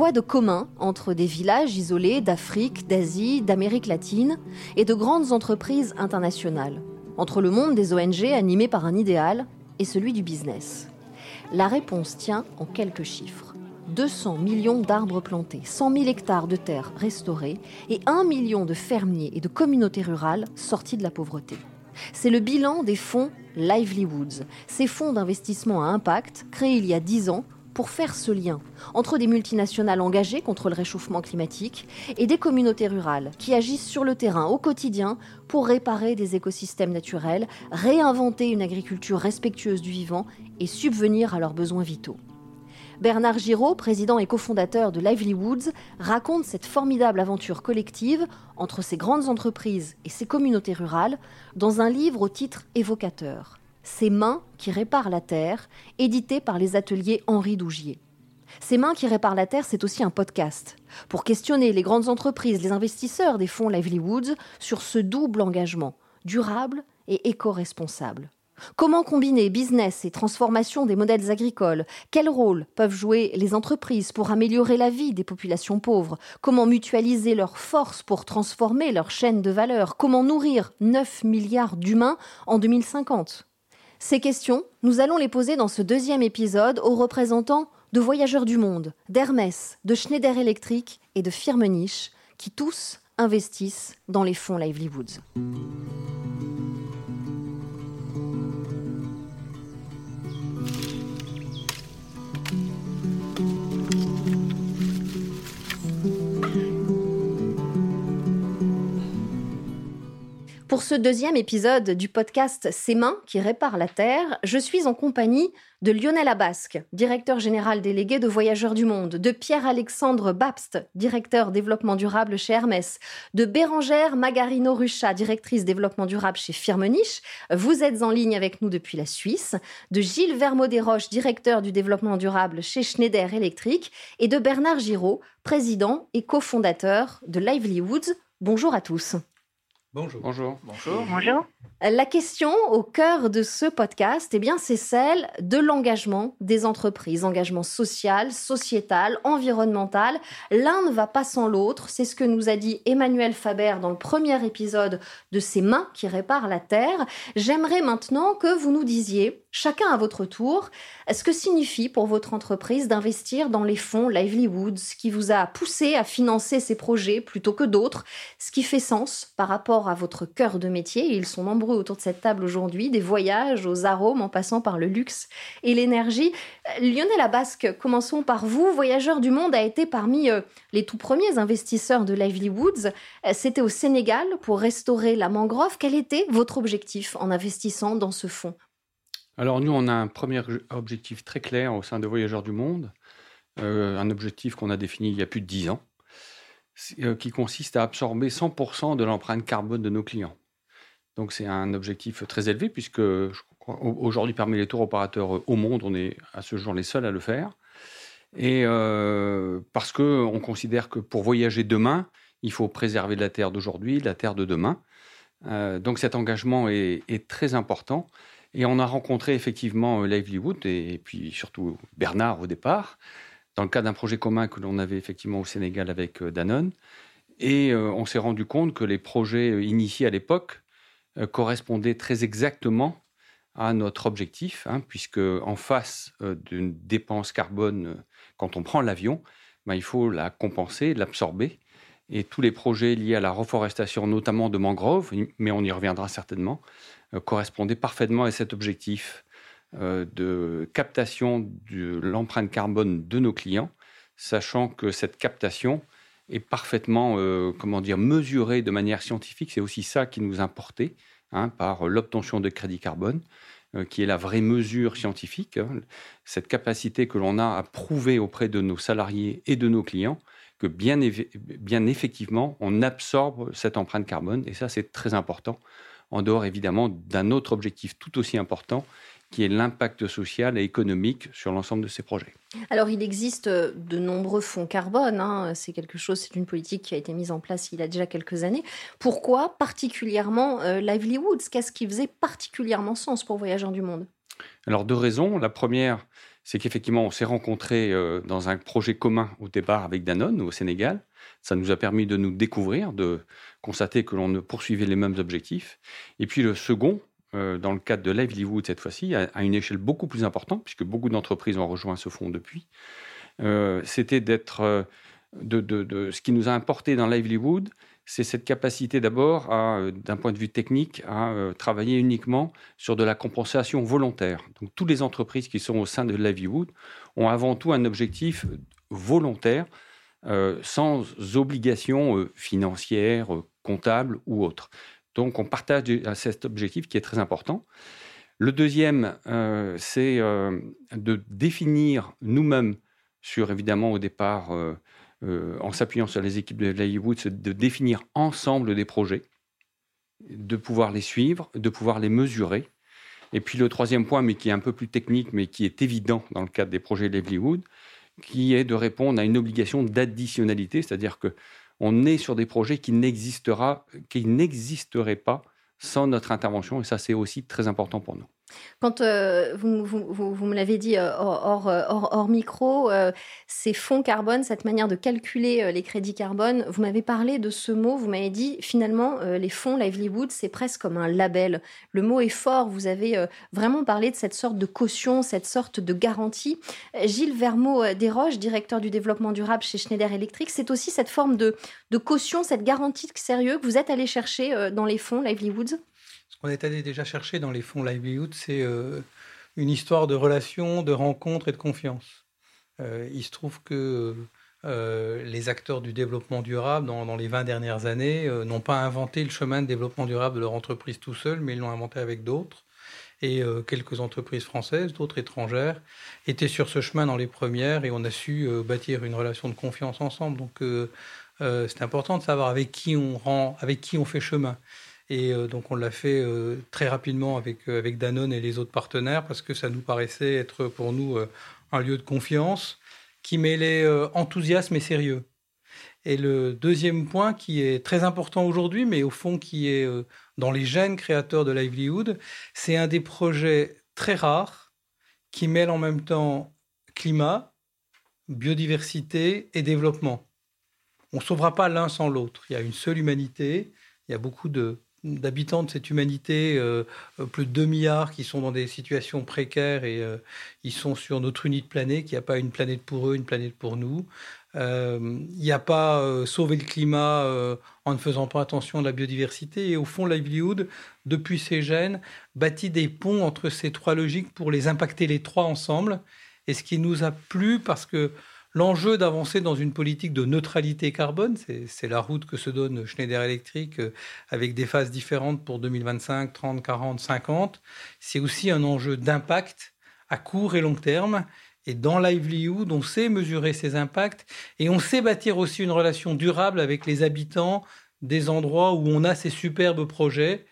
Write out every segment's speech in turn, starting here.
Quoi de commun entre des villages isolés d'Afrique, d'Asie, d'Amérique latine et de grandes entreprises internationales? Entre le monde des ONG animé par un idéal et celui du business? La réponse tient en quelques chiffres. 200 millions d'arbres plantés, 100 000 hectares de terres restaurées et 1 million de fermiers et de communautés rurales sortis de la pauvreté. C'est le bilan des fonds Livelihoods, ces fonds d'investissement à impact créés il y a 10 ans pour faire ce lien entre des multinationales engagées contre le réchauffement climatique et des communautés rurales qui agissent sur le terrain au quotidien pour réparer des écosystèmes naturels, réinventer une agriculture respectueuse du vivant et subvenir à leurs besoins vitaux. Bernard Giraud, président et cofondateur de Livelihoods, raconte cette formidable aventure collective entre ces grandes entreprises et ces communautés rurales dans un livre au titre évocateur Ces mains qui réparent la terre, édité par les ateliers Henri Dougier. Ces mains qui réparent la terre, c'est aussi un podcast. Pour questionner les grandes entreprises, les investisseurs des fonds Livelihoods sur ce double engagement, durable et éco-responsable. Comment combiner business et transformation des modèles agricoles? Quel rôle peuvent jouer les entreprises pour améliorer la vie des populations pauvres? Comment mutualiser leurs forces pour transformer leur chaîne de valeur? Comment nourrir 9 milliards d'humains en 2050 Ces questions, nous allons les poser dans ce deuxième épisode aux représentants de Voyageurs du Monde, d'Hermès, de Schneider Electric et de Firmenich, qui tous investissent dans les fonds Livelihoods. Pour ce deuxième épisode du podcast Ces mains qui réparent la Terre, je suis en compagnie de Lionel Abasque, directeur général délégué de Voyageurs du Monde, de Pierre-Alexandre Babst, directeur développement durable chez Hermès, de Bérangère Magarino-Rucha, directrice développement durable chez Firmenich. Vous êtes en ligne avec nous depuis la Suisse, de Gilles Vermaudet-Roche, directeur du développement durable chez Schneider Electric, et de Bernard Giraud, président et cofondateur de Livelihoods. Bonjour à tous. Bonjour. Bonjour. Bonjour. Bonjour. La question au cœur de ce podcast, eh bien, c'est celle de l'engagement des entreprises, engagement social, sociétal, environnemental. L'un ne va pas sans l'autre. C'est ce que nous a dit Emmanuel Faber dans le premier épisode de Ces mains qui réparent la terre. J'aimerais maintenant que vous nous disiez, chacun à votre tour, ce que signifie pour votre entreprise d'investir dans les fonds Livelihoods, ce qui vous a poussé à financer ces projets plutôt que d'autres, ce qui fait sens par rapport à votre cœur de métier. Ils sont nombreux autour de cette table aujourd'hui, des voyages aux arômes en passant par le luxe et l'énergie. Euh, Lionel Abasque, commençons par vous. Voyageurs du Monde a été parmi euh, les tout premiers investisseurs de Livelihoods. Euh, C'était au Sénégal pour restaurer la mangrove. Quel était votre objectif en investissant dans ce fonds? Alors nous, on a un premier objectif très clair au sein de Voyageurs du Monde, un objectif qu'on a défini il y a plus de 10 ans, qui consiste à absorber 100% de l'empreinte carbone de nos clients. Donc c'est un objectif très élevé puisque aujourd'hui parmi les tours opérateurs au monde, on est à ce jour les seuls à le faire. Et euh, parce que on considère que pour voyager demain, il faut préserver la terre d'aujourd'hui, la terre de demain. Euh, donc cet engagement est, très important. Et on a rencontré effectivement Livelihood et, et puis surtout Bernard au départ, dans le cadre d'un projet commun que l'on avait effectivement au Sénégal avec Danone. Et euh, on s'est rendu compte que les projets initiés à l'époque euh, correspondait très exactement à notre objectif, hein, puisque en face euh, d'une dépense carbone, euh, quand on prend l'avion, ben, il faut la compenser, l'absorber. Et tous les projets liés à la reforestation, notamment de mangroves, mais on y reviendra certainement, euh, correspondaient parfaitement à cet objectif euh, de captation de l'empreinte carbone de nos clients, sachant que cette captation est parfaitement, euh, comment dire, mesurée de manière scientifique. C'est aussi ça qui nous importait hein, par l'obtention de crédit carbone, euh, qui est la vraie mesure scientifique. Hein, cette capacité que l'on a à prouver auprès de nos salariés et de nos clients que bien, bien effectivement, on absorbe cette empreinte carbone. Et ça, c'est très important, en dehors évidemment d'un autre objectif tout aussi important, qui est l'impact social et économique sur l'ensemble de ces projets. Alors, il existe de nombreux fonds carbone. Hein. C'est quelque chose, c'est une politique qui a été mise en place il y a déjà quelques années. Pourquoi particulièrement euh, Livelihoods Qu'est-ce qui faisait particulièrement sens pour Voyageurs du Monde? Alors, deux raisons. La première, c'est qu'effectivement, on s'est rencontrés euh, dans un projet commun au départ avec Danone au Sénégal. Ça nous a permis de nous découvrir, de constater que l'on poursuivait les mêmes objectifs. Et puis le second, euh, dans le cadre de Livelihood cette fois-ci, à, une échelle beaucoup plus importante, puisque beaucoup d'entreprises ont rejoint ce fonds depuis, euh, c'était d'être... De, de, ce qui nous a importé dans Livelihood, c'est cette capacité d'abord, d'un point de vue technique, à travailler uniquement sur de la compensation volontaire. Donc, toutes les entreprises qui sont au sein de Livelihood ont avant tout un objectif volontaire, sans obligation financière, comptable ou autre. Donc, on partage cet objectif qui est très important. Le deuxième, c'est de définir nous-mêmes sur, évidemment, au départ, euh, en s'appuyant sur les équipes de Hollywood, c'est de définir ensemble des projets, de pouvoir les suivre, de pouvoir les mesurer. Et puis le troisième point, mais qui est un peu plus technique, mais qui est évident dans le cadre des projets Livelihood, qui est de répondre à une obligation d'additionnalité, c'est-à-dire que on est sur des projets qui n'existeraient pas sans notre intervention, et ça c'est aussi très important pour nous. Quand euh, vous, vous, me l'avez dit euh, hors, euh, hors, hors, micro, ces fonds carbone, cette manière de calculer les crédits carbone, vous m'avez parlé de ce mot, vous m'avez dit finalement les fonds Livelihood, c'est presque comme un label. Le mot est fort, vous avez vraiment parlé de cette sorte de caution, cette sorte de garantie. Gilles Vermeau Desroches, directeur du développement durable chez Schneider Electric, c'est aussi cette forme de, de caution, cette garantie de sérieux que vous êtes allé chercher dans les fonds Livelihoods qu'on est allé déjà chercher dans les fonds Livelihood, c'est euh, une histoire de relations, de rencontres et de confiance. Euh, il se trouve que euh, les acteurs du développement durable, dans, les 20 dernières années, n'ont pas inventé le chemin de développement durable de leur entreprise tout seul, mais ils l'ont inventé avec d'autres. Et quelques entreprises françaises, d'autres étrangères, étaient sur ce chemin dans les premières et on a su bâtir une relation de confiance ensemble. Donc c'est important de savoir avec qui on rend, avec qui on fait chemin. Et euh, donc on l'a fait euh, très rapidement avec, euh, avec Danone et les autres partenaires parce que ça nous paraissait être pour nous un lieu de confiance qui mêlait enthousiasme et sérieux. Et le deuxième point qui est très important aujourd'hui, mais au fond qui est dans les gènes créateurs de Livelihood, c'est un des projets très rares qui mêle en même temps climat, biodiversité et développement. On ne sauvera pas l'un sans l'autre. Il y a une seule humanité, il y a beaucoup de d'habitants de cette humanité, euh, euh, plus de 2 milliards qui sont dans des situations précaires et euh, ils sont sur notre unique planète, qu'il n'y a pas une planète pour eux, une planète pour nous. Il n'y a pas sauver le climat en ne faisant pas attention à la biodiversité. Et au fond, Livelihood, depuis ses gènes, bâtit des ponts entre ces trois logiques pour les impacter les trois ensemble. Et ce qui nous a plu, parce que L'enjeu d'avancer dans une politique de neutralité carbone, c'est la route que se donne Schneider Electric euh, avec des phases différentes pour 2025, 30, 40, 50. C'est aussi un enjeu d'impact à court et long terme. Et dans Livelihood, on sait mesurer ces impacts et on sait bâtir aussi une relation durable avec les habitants des endroits où on a ces superbes projets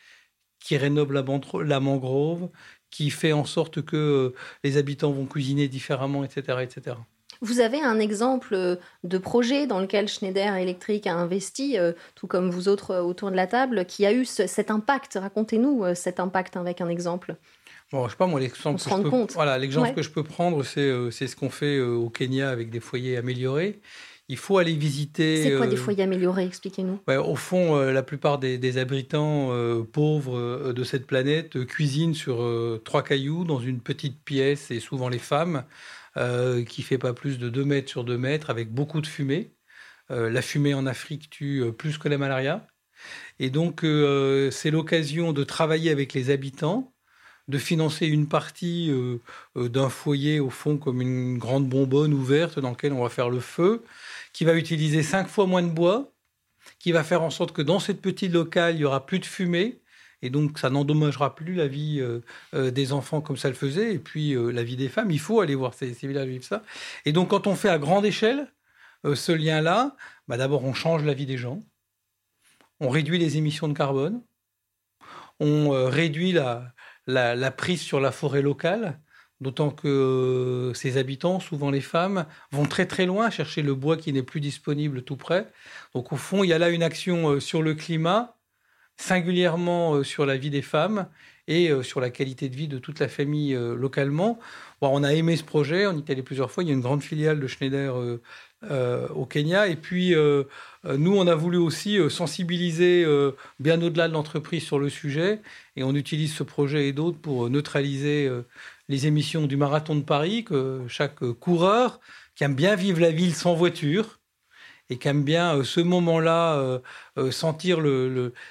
qui rénovent la mangrove, qui fait en sorte que euh, les habitants vont cuisiner différemment, etc., etc. Vous avez un exemple euh, de projet dans lequel Schneider Electric a investi, euh, tout comme vous autres euh, autour de la table, qui a eu cet impact? Racontez-nous cet impact avec un exemple. Bon, je sais pas moi l'exemple que, je peux, voilà, l'exemple que je peux prendre, c'est ce qu'on fait au Kenya avec des foyers améliorés. Il faut aller visiter. C'est quoi des foyers améliorés? Expliquez-nous. au fond, la plupart des, des habitants pauvres de cette planète cuisinent sur trois cailloux dans une petite pièce, et souvent les femmes. Euh, qui fait pas plus de 2 mètres sur 2 mètres, avec beaucoup de fumée. Euh, la fumée en Afrique tue euh, plus que la malaria. Et donc, c'est l'occasion de travailler avec les habitants, de financer une partie d'un foyer, au fond, comme une grande bonbonne ouverte dans laquelle on va faire le feu, qui va utiliser cinq fois moins de bois, qui va faire en sorte que dans cette petite locale, il y aura plus de fumée, et donc ça n'endommagera plus la vie euh, euh, des enfants comme ça le faisait, et puis euh, la vie des femmes. Il faut aller voir ces, villages vivre ça. Et donc quand on fait à grande échelle ce lien-là, bah, d'abord on change la vie des gens, on réduit les émissions de carbone, on réduit la, la, prise sur la forêt locale, d'autant que ces habitants, souvent les femmes, vont très très loin chercher le bois qui n'est plus disponible tout près. Donc au fond, il y a là une action sur le climat singulièrement euh, sur la vie des femmes et sur la qualité de vie de toute la famille localement. Bon, on a aimé ce projet, on y est allé plusieurs fois. Il y a une grande filiale de Schneider au Kenya. Et puis, nous, on a voulu aussi sensibiliser bien au-delà de l'entreprise sur le sujet. Et on utilise ce projet et d'autres pour neutraliser les émissions du marathon de Paris, que chaque coureur qui aime bien vivre la ville sans voiture et qui aime bien euh, ce moment-là euh, euh, sentir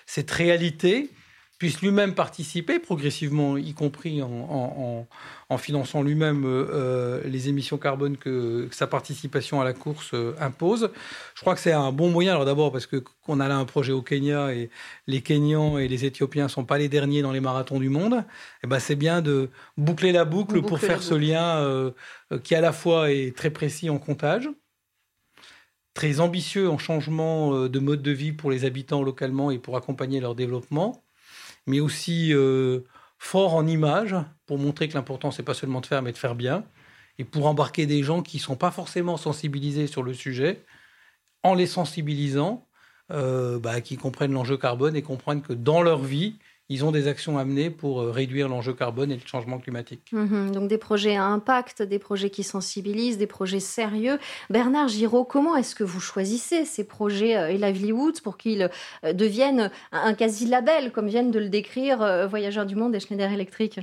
cette réalité, puisse lui-même participer progressivement, y compris en, finançant lui-même les émissions carbone que, sa participation à la course impose. Je crois que c'est un bon moyen. Alors d'abord parce que qu'on a là un projet au Kenya et les Kenyans et les Éthiopiens sont pas les derniers dans les marathons du monde. Et eh ben c'est bien de boucler la boucle pour faire ce lien qui à la fois est très précis en comptage très ambitieux en changement de mode de vie pour les habitants localement et pour accompagner leur développement, mais aussi euh, fort en image pour montrer que l'important, c'est pas seulement de faire, mais de faire bien, et pour embarquer des gens qui sont pas forcément sensibilisés sur le sujet, en les sensibilisant, euh, bah, qui comprennent l'enjeu carbone et comprennent que dans leur vie, ils ont des actions à mener pour euh, réduire l'enjeu carbone et le changement climatique. Mhm. donc des projets à impact, des projets qui sensibilisent, des projets sérieux. Bernard Giraud, comment est-ce que vous choisissez ces projets euh, et Livelihoods pour qu'ils euh, deviennent un quasi-label, comme viennent de le décrire Voyageurs du Monde et Schneider Electric?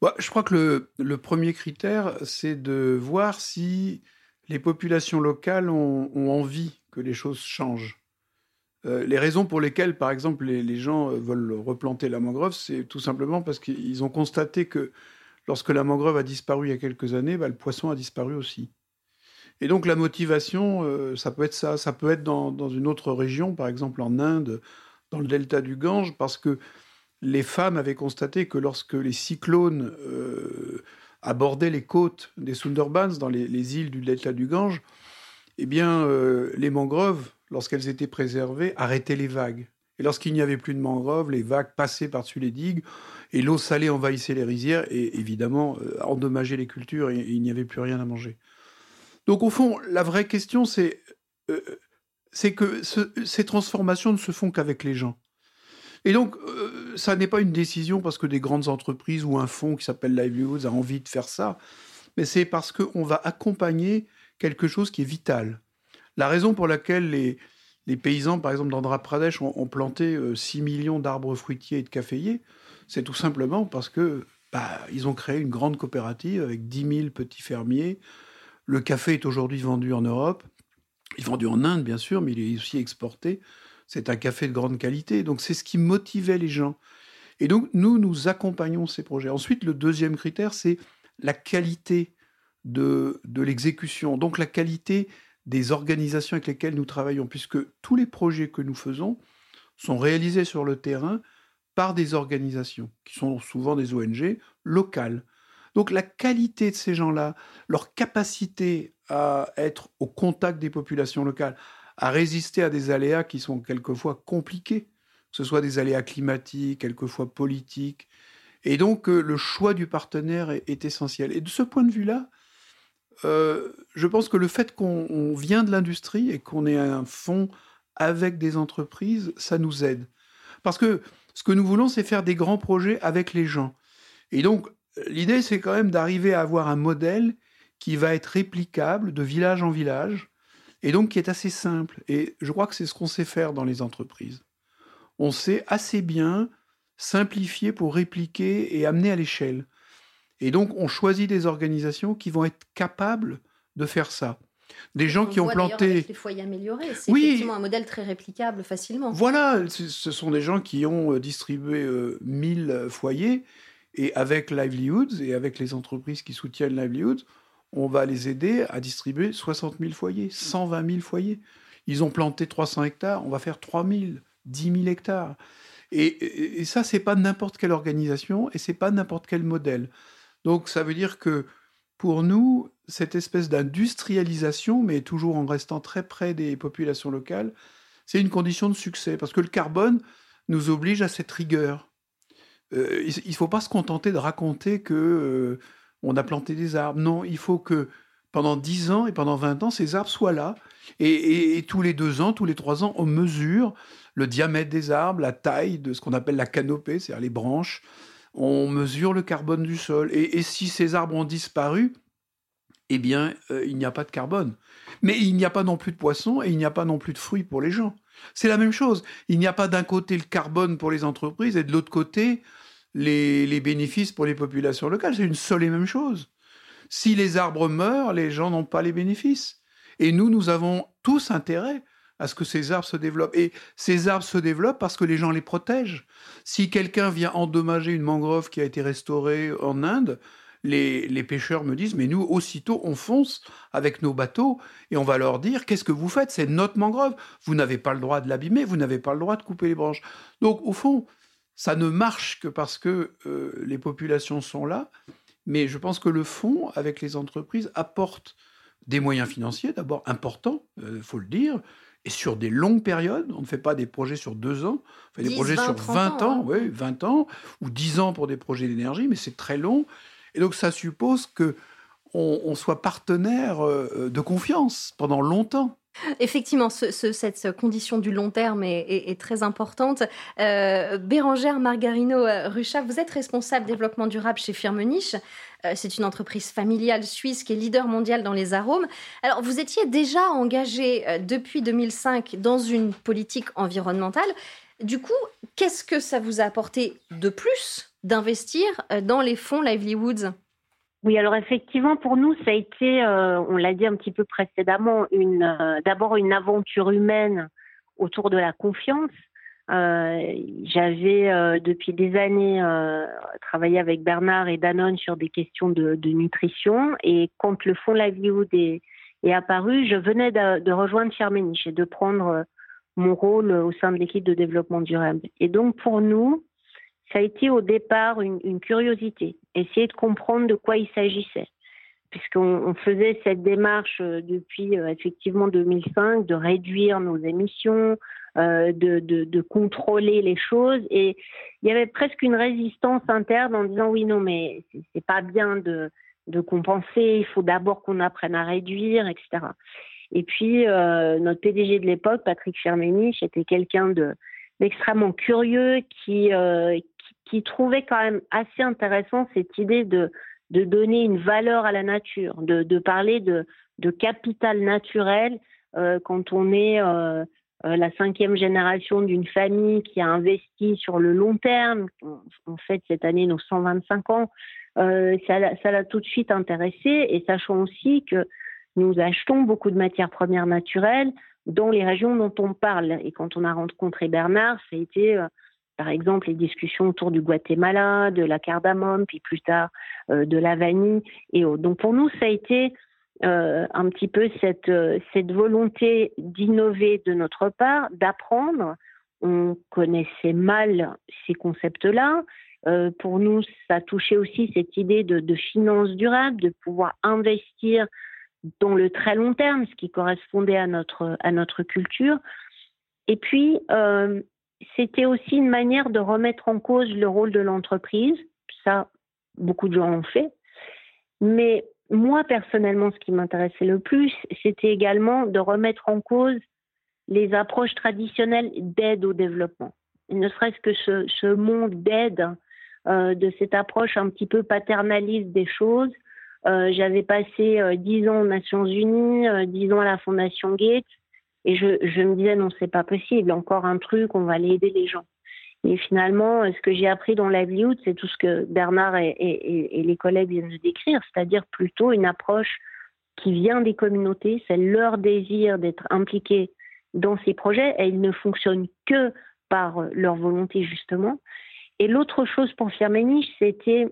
Bah, Je crois que le, le premier critère, c'est de voir si les populations locales ont, ont envie que les choses changent. Euh, les raisons pour lesquelles, par exemple, les, gens euh, veulent replanter la mangrove, c'est tout simplement parce qu'ils ont constaté que lorsque la mangrove a disparu il y a quelques années, bah, le poisson a disparu aussi. Et donc la motivation, euh, ça peut être ça, ça peut être dans, une autre région, par exemple en Inde, dans le delta du Gange, parce que les femmes avaient constaté que lorsque les cyclones abordaient les côtes des Sundarbans, dans les, les, îles du delta du Gange, eh bien, les mangroves lorsqu'elles étaient préservées, arrêtaient les vagues. Et lorsqu'il n'y avait plus de mangroves, les vagues passaient par-dessus les digues et l'eau salée envahissait les rizières et évidemment euh, endommageait les cultures et, il n'y avait plus rien à manger. Donc au fond, la vraie question, c'est euh, que ces transformations ne se font qu'avec les gens. Et donc, euh, ça n'est pas une décision parce que des grandes entreprises ou un fonds qui s'appelle Livelihoods a envie de faire ça, mais c'est parce qu'on va accompagner quelque chose qui est vital. La raison pour laquelle les, paysans, par exemple, d'Andhra Pradesh, ont, planté 6 euh, millions d'arbres fruitiers et de caféiers, c'est tout simplement parce que bah, ils ont créé une grande coopérative avec 10 000 petits fermiers. Le café est aujourd'hui vendu en Europe. Il est vendu en Inde, bien sûr, mais il est aussi exporté. C'est un café de grande qualité. Donc, c'est ce qui motivait les gens. Et donc, nous, nous accompagnons ces projets. Ensuite, le deuxième critère, c'est la qualité de, de l'exécution. Donc, la qualité des organisations avec lesquelles nous travaillons, puisque tous les projets que nous faisons sont réalisés sur le terrain par des organisations, qui sont souvent des ONG locales. Donc la qualité de ces gens-là, leur capacité à être au contact des populations locales, à résister à des aléas qui sont quelquefois compliqués, que ce soit des aléas climatiques, quelquefois politiques. Et donc euh, le choix du partenaire est essentiel. Et de ce point de vue-là, euh, je pense que le fait qu'on vient de l'industrie et qu'on ait un fonds avec des entreprises, ça nous aide. Parce que ce que nous voulons, c'est faire des grands projets avec les gens. Et donc, l'idée, c'est quand même d'arriver à avoir un modèle qui va être réplicable de village en village, et donc qui est assez simple. Et je crois que c'est ce qu'on sait faire dans les entreprises. On sait assez bien simplifier pour répliquer et amener à l'échelle. Et donc, on choisit des organisations qui vont être capables de faire ça. Des gens qui ont planté. Avec les foyers améliorés, c'est effectivement un modèle très réplicable facilement. Voilà, ce sont des gens qui ont euh, distribué 1000 euh, foyers et avec Livelihoods et avec les entreprises qui soutiennent Livelihoods, on va les aider à distribuer 60 000 foyers, 120 000 foyers. Ils ont planté 300 hectares, on va faire 3 000, 10 000 hectares. Et, et, et ça, c'est pas n'importe quelle organisation et c'est pas n'importe quel modèle. Donc ça veut dire que pour nous, cette espèce d'industrialisation, mais toujours en restant très près des populations locales, c'est une condition de succès, parce que le carbone nous oblige à cette rigueur. Euh, il ne faut pas se contenter de raconter que euh, on a planté des arbres. Non, il faut que pendant 10 ans et pendant 20 ans, ces arbres soient là. Et, tous les deux ans, tous les trois ans, on mesure le diamètre des arbres, la taille de ce qu'on appelle la canopée, c'est-à-dire les branches. On mesure le carbone du sol. Et, si ces arbres ont disparu, eh bien, euh, il n'y a pas de carbone. Mais il n'y a pas non plus de poissons et il n'y a pas non plus de fruits pour les gens. C'est la même chose. Il n'y a pas d'un côté le carbone pour les entreprises et de l'autre côté les, bénéfices pour les populations locales. C'est une seule et même chose. Si les arbres meurent, les gens n'ont pas les bénéfices. Et nous, nous avons tous intérêt à ce que ces arbres se développent. Et ces arbres se développent parce que les gens les protègent. Si quelqu'un vient endommager une mangrove qui a été restaurée en Inde, les, les, pêcheurs me disent, mais nous, aussitôt, on fonce avec nos bateaux et on va leur dire, qu'est-ce que vous faites? C'est notre mangrove. Vous n'avez pas le droit de l'abîmer, vous n'avez pas le droit de couper les branches. Donc, au fond, ça ne marche que parce que euh, les populations sont là, mais je pense que le fonds, avec les entreprises, apporte des moyens financiers, d'abord importants, il euh, faut le dire, et sur des longues périodes. On ne fait pas des projets sur deux ans, on fait des projets sur 20 ans, hein. oui, 20 ans, ou 10 ans pour des projets d'énergie, mais c'est très long. Et donc ça suppose que on, soit partenaire euh, de confiance pendant longtemps. Effectivement, cette condition du long terme est, très importante. Euh, Bérangère Margarino euh, vous êtes responsable développement durable chez Firmenich. Euh, c'est une entreprise familiale suisse qui est leader mondial dans les arômes. Alors, vous étiez déjà engagé depuis 2005 dans une politique environnementale. Du coup, qu'est-ce que ça vous a apporté de plus d'investir dans les fonds Livelihoods oui, alors effectivement, pour nous, ça a été, euh, on l'a dit un petit peu précédemment, une, euh, d'abord une aventure humaine autour de la confiance. Euh, j'avais depuis des années travaillé avec Bernard et Danone sur des questions de, nutrition et quand le fonds Livelihood est, est apparu, je venais de, de rejoindre Firmenich et de prendre mon rôle au sein de l'équipe de développement durable. Et donc pour nous, ça a été au départ une, curiosité, essayer de comprendre de quoi il s'agissait, puisqu'on faisait cette démarche euh, depuis euh, effectivement 2005 de réduire nos émissions, euh, de, contrôler les choses, et il y avait presque une résistance interne en disant oui non mais c'est pas bien de, compenser, il faut d'abord qu'on apprenne à réduire, etc. Et puis notre PDG de l'époque, Patrick Fermenich, était quelqu'un de extrêmement curieux qui, qui trouvait quand même assez intéressant cette idée de, de donner une valeur à la nature, de, de parler de, de, capital naturel euh, quand on est euh, euh, la cinquième génération d'une famille qui a investi sur le long terme. On, fait cette année nos 125 ans. ça l'a tout de suite intéressé et sachant aussi que nous achetons beaucoup de matières premières naturelles dans les régions dont on parle. Et quand on a rencontré Bernard, ça a été par exemple les discussions autour du Guatemala, de la cardamome, puis plus tard euh, de la vanille et autres. Donc pour nous, ça a été euh, un petit peu cette, euh, cette volonté d'innover de notre part, d'apprendre. On connaissait mal ces concepts-là. pour nous, ça touchait aussi cette idée de, de, finance durable, de pouvoir investir dans le très long terme, ce qui correspondait à notre, à notre culture. Et puis, c'était aussi une manière de remettre en cause le rôle de l'entreprise. Ça, beaucoup de gens l'ont fait. Mais moi, personnellement, ce qui m'intéressait le plus, c'était également de remettre en cause les approches traditionnelles d'aide au développement. ne serait-ce que ce, monde d'aide, euh, de cette approche un petit peu paternaliste des choses. Euh, j'avais passé euh, dix ans aux Nations Unies, dix ans à la Fondation Gates. Et je, me disais, non, c'est pas possible, encore un truc, on va aller aider les gens. Et finalement, ce que j'ai appris dans livelihood, c'est tout ce que Bernard et, et, et, les collègues viennent de décrire, c'est-à-dire plutôt une approche qui vient des communautés, c'est leur désir d'être impliqués dans ces projets, et ils ne fonctionnent que par leur volonté, justement. Et l'autre chose pour Firmenich, c'était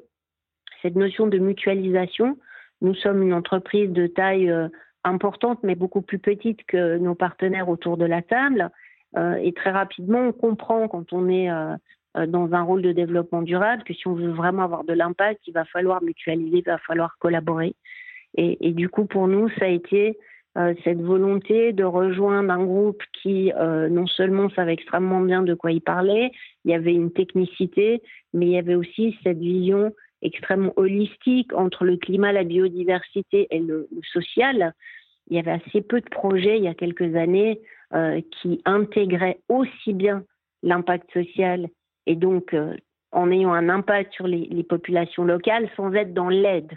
cette notion de mutualisation. Nous sommes une entreprise de taille euh, importante, mais beaucoup plus petite que nos partenaires autour de la table. Euh, et très rapidement, on comprend quand on est euh, euh, dans un rôle de développement durable que si on veut vraiment avoir de l'impact, il va falloir mutualiser, il va falloir collaborer. Et, et du coup, pour nous, ça a été cette volonté de rejoindre un groupe qui non seulement savait extrêmement bien de quoi il parlait, il y avait une technicité, mais il y avait aussi cette vision extrêmement holistique entre le climat, la biodiversité et le, social. Il y avait assez peu de projets il y a quelques années euh, qui intégraient aussi bien l'impact social et donc euh, en ayant un impact sur les, populations locales sans être dans l'aide.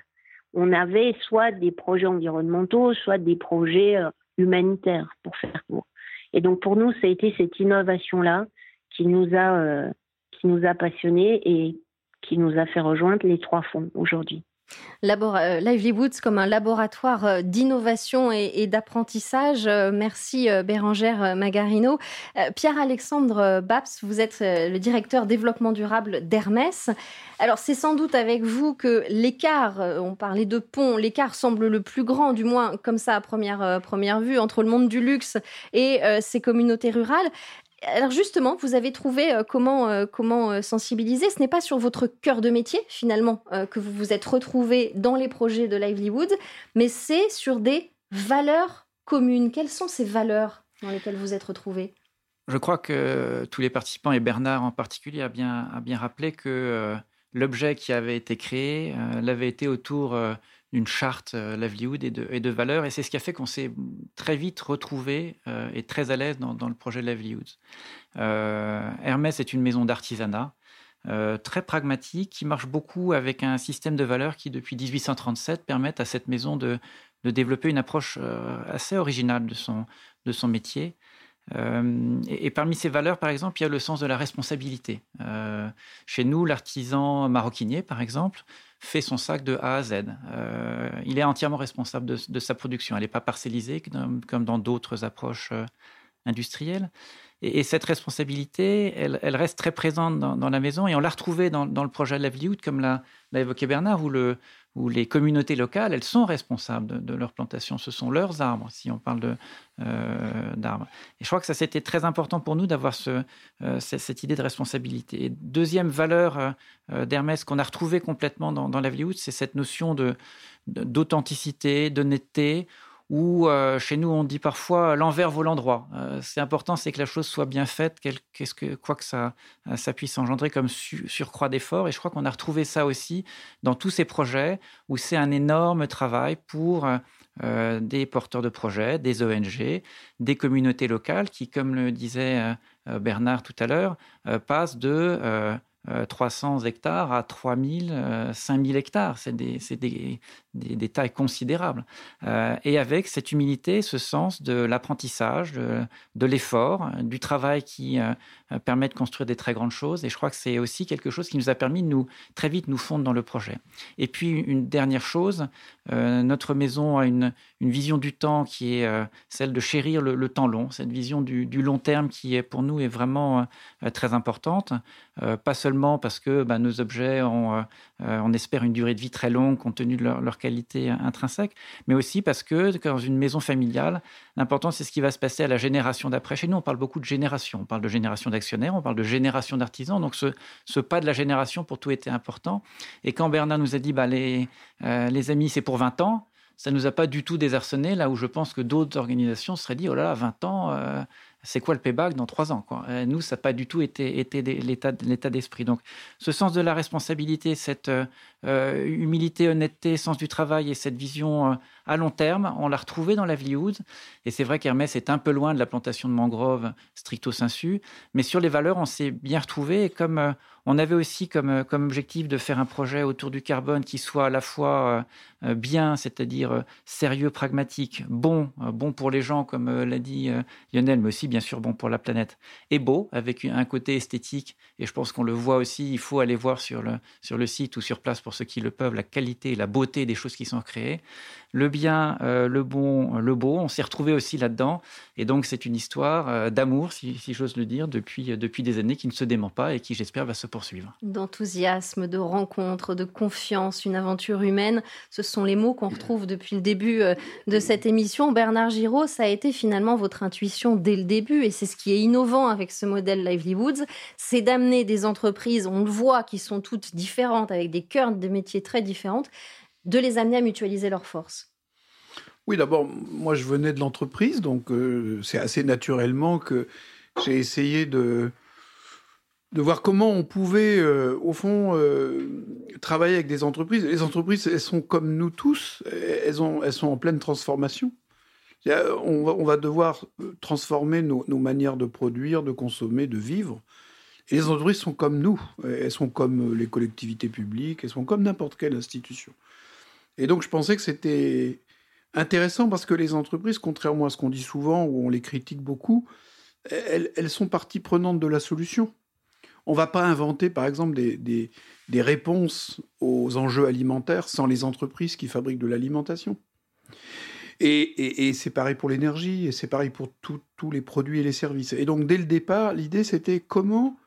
On avait soit des projets environnementaux, soit des projets humanitaires, pour faire court. Et donc pour nous, ça a été cette innovation-là qui nous a euh, qui nous a passionnés et qui nous a fait rejoindre les trois fonds aujourd'hui. Euh, Lively Woods comme un laboratoire euh, d'innovation et, d'apprentissage. Merci Bérangère Magarino. Pierre-Alexandre Baps, vous êtes le directeur développement durable d'Hermès. Alors c'est sans doute avec vous que l'écart, on parlait de pont, l'écart semble le plus grand, du moins comme ça à première, première vue, entre le monde du luxe et ces communautés rurales alors justement, vous avez trouvé euh, comment, euh, comment euh, sensibiliser. Ce n'est pas sur votre cœur de métier, finalement, que vous vous êtes retrouvé dans les projets de Livelihood, mais c'est sur des valeurs communes. Quelles sont ces valeurs dans lesquelles vous êtes retrouvés? Je crois que tous les participants, et Bernard en particulier, a bien, a bien rappelé que l'objet qui avait été créé l'avait été autour d'une charte euh, livelihood et de, valeurs. Et c'est ce qui a fait qu'on s'est très vite retrouvé euh, et très à l'aise dans, le projet livelihood. Euh, Hermès est une maison d'artisanat. très pragmatique, qui marche beaucoup avec un système de valeurs qui, depuis 1837, permettent à cette maison de, de développer une approche assez originale de son, de son métier. et, parmi ces valeurs, par exemple, il y a le sens de la responsabilité. chez nous, l'artisan maroquinier, par exemple, fait son sac de A à Z. Euh, il est entièrement responsable de, sa production. Elle n'est pas parcellisée comme dans d'autres approches euh, industrielles. Et, cette responsabilité, elle, reste très présente dans, la maison. Et on l'a retrouvée dans, le projet Livelihood, comme l'a évoqué Bernard, où le, où les communautés locales, elles sont responsables de, leur plantation. Ce sont leurs arbres, si on parle euh, d'arbres. Et je crois que ça, c'était très important pour nous d'avoir ce, euh, cette idée de responsabilité. deuxième valeur euh, d'Hermès qu'on a retrouvée complètement dans, dans la c'est cette notion d'authenticité, d'honnêteté ou euh, chez nous on dit parfois l'envers vaut l'endroit. Euh, c'est important, c'est que la chose soit bien faite, qu'est-ce que, quoi que ça, euh, ça puisse engendrer comme surcroît d'effort. Et je crois qu'on a retrouvé ça aussi dans tous ces projets où c'est un énorme travail pour des porteurs de projets, des ONG, des communautés locales qui, comme le disait Bernard tout à l'heure, passent de 300 hectares à 3000, 5000 hectares. C'est des, des, des, tailles considérables. Euh, et avec cette humilité, ce sens de l'apprentissage, de, l'effort, du travail qui euh, permet de construire des très grandes choses. Et je crois que c'est aussi quelque chose qui nous a permis de nous très vite nous fondre dans le projet. Et puis une dernière chose, euh, notre maison a une, vision du temps qui est celle de chérir le, temps long, cette vision du, long terme qui pour nous est vraiment très importante. pas seulement parce que bah, nos objets ont, on espère une durée de vie très longue compte tenu de leur, qualité intrinsèque, mais aussi parce que dans une maison familiale, l'important c'est ce qui va se passer à la génération d'après. Chez nous, on parle beaucoup de génération. On parle de génération d'actionnaires, on parle de génération d'artisans. Donc ce, pas de la génération pour tout était important. Et quand Bernard nous a dit, bah, les, euh, amis, c'est pour 20 ans, ça ne nous a pas du tout désarçonné, là où je pense que d'autres organisations se seraient dit, oh là là, 20 ans, euh, c'est quoi le payback dans trois ans. Euh, nous, ça n'a pas du tout été, l'état d'esprit. Donc, ce sens de la responsabilité, cette euh, humilité, honnêteté, sens du travail et cette vision euh, à long terme, on l'a retrouvé dans la Woods. Et c'est vrai qu'Hermès est un peu loin de la plantation de mangroves stricto sensu, mais sur les valeurs, on s'est bien retrouvé. Et comme on avait aussi comme, comme objectif de faire un projet autour du carbone qui soit à la fois bien, c'est-à-dire sérieux, pragmatique, bon, bon pour les gens, comme l'a dit Lionel, mais aussi bien sûr bon pour la planète, et beau, avec un côté esthétique. Et je pense qu'on le voit aussi, il faut aller voir sur le, sur le site ou sur place pour ceux qui le peuvent, la qualité et la beauté des choses qui sont créées le bien, euh, le bon, le beau. On s'est retrouvé aussi là-dedans. Et donc, c'est une histoire euh, d'amour, si, j'ose le dire, depuis, euh, depuis des années qui ne se dément pas et qui, j'espère, va se poursuivre. D'enthousiasme, de rencontre, de confiance, une aventure humaine. Ce sont les mots qu'on retrouve depuis le début de cette émission. Bernard Giraud, ça a été finalement votre intuition dès le début. Et c'est ce qui est innovant avec ce modèle Livelihoods. C'est d'amener des entreprises, on le voit, qui sont toutes différentes, avec des cœurs de métiers très différentes, de les amener à mutualiser leurs forces Oui, d'abord, moi je venais de l'entreprise, donc euh, c'est assez naturellement que j'ai essayé de, de voir comment on pouvait, euh, au fond, travailler avec des entreprises. Les entreprises, elles sont comme nous tous, elles, ont, elles sont en pleine transformation. On va, devoir transformer nos, manières de produire, de consommer, de vivre. Et les entreprises sont comme nous, elles sont comme les collectivités publiques, elles sont comme n'importe quelle institution. Et donc je pensais que c'était intéressant parce que les entreprises, contrairement à ce qu'on dit souvent, où on les critique beaucoup, elles, sont partie prenante de la solution. On ne va pas inventer, par exemple, des, réponses aux enjeux alimentaires sans les entreprises qui fabriquent de l'alimentation. Et, et, et c'est pareil pour l'énergie, et c'est pareil pour tous les produits et les services. Et donc, dès le départ, l'idée, c'était comment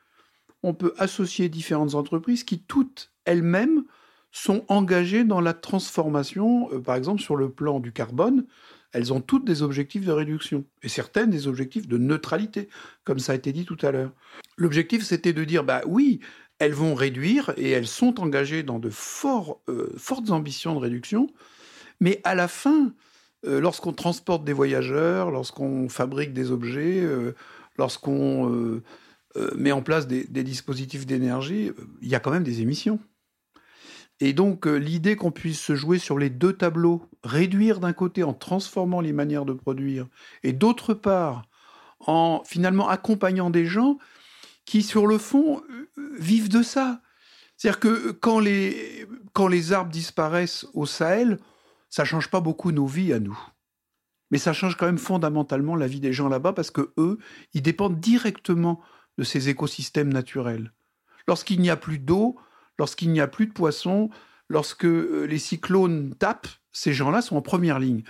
on peut associer différentes entreprises qui, toutes elles-mêmes, sont engagées dans la transformation, euh, par exemple sur le plan du carbone, elles ont toutes des objectifs de réduction et certaines des objectifs de neutralité, comme ça a été dit tout à l'heure. L'objectif, c'était de dire, bah oui, elles vont réduire et elles sont engagées dans de euh, fortes ambitions de réduction, mais à la fin, euh, lorsqu'on transporte des voyageurs, lorsqu'on fabrique des objets, lorsqu'on met en place des dispositifs d'énergie, il y a quand même des émissions. Et donc euh, l'idée qu'on puisse se jouer sur les deux tableaux, réduire d'un côté en transformant les manières de produire, et d'autre part en finalement accompagnant des gens qui sur le fond euh, vivent de ça. C'est-à-dire que quand les, quand les arbres disparaissent au Sahel, ça change pas beaucoup nos vies à nous. Mais ça change quand même fondamentalement la vie des gens là-bas parce que eux, ils dépendent directement de ces écosystèmes naturels. Lorsqu'il n'y a plus d'eau, lorsqu'il n'y a plus de poissons, lorsque euh, les cyclones tapent, ces gens-là sont en première ligne.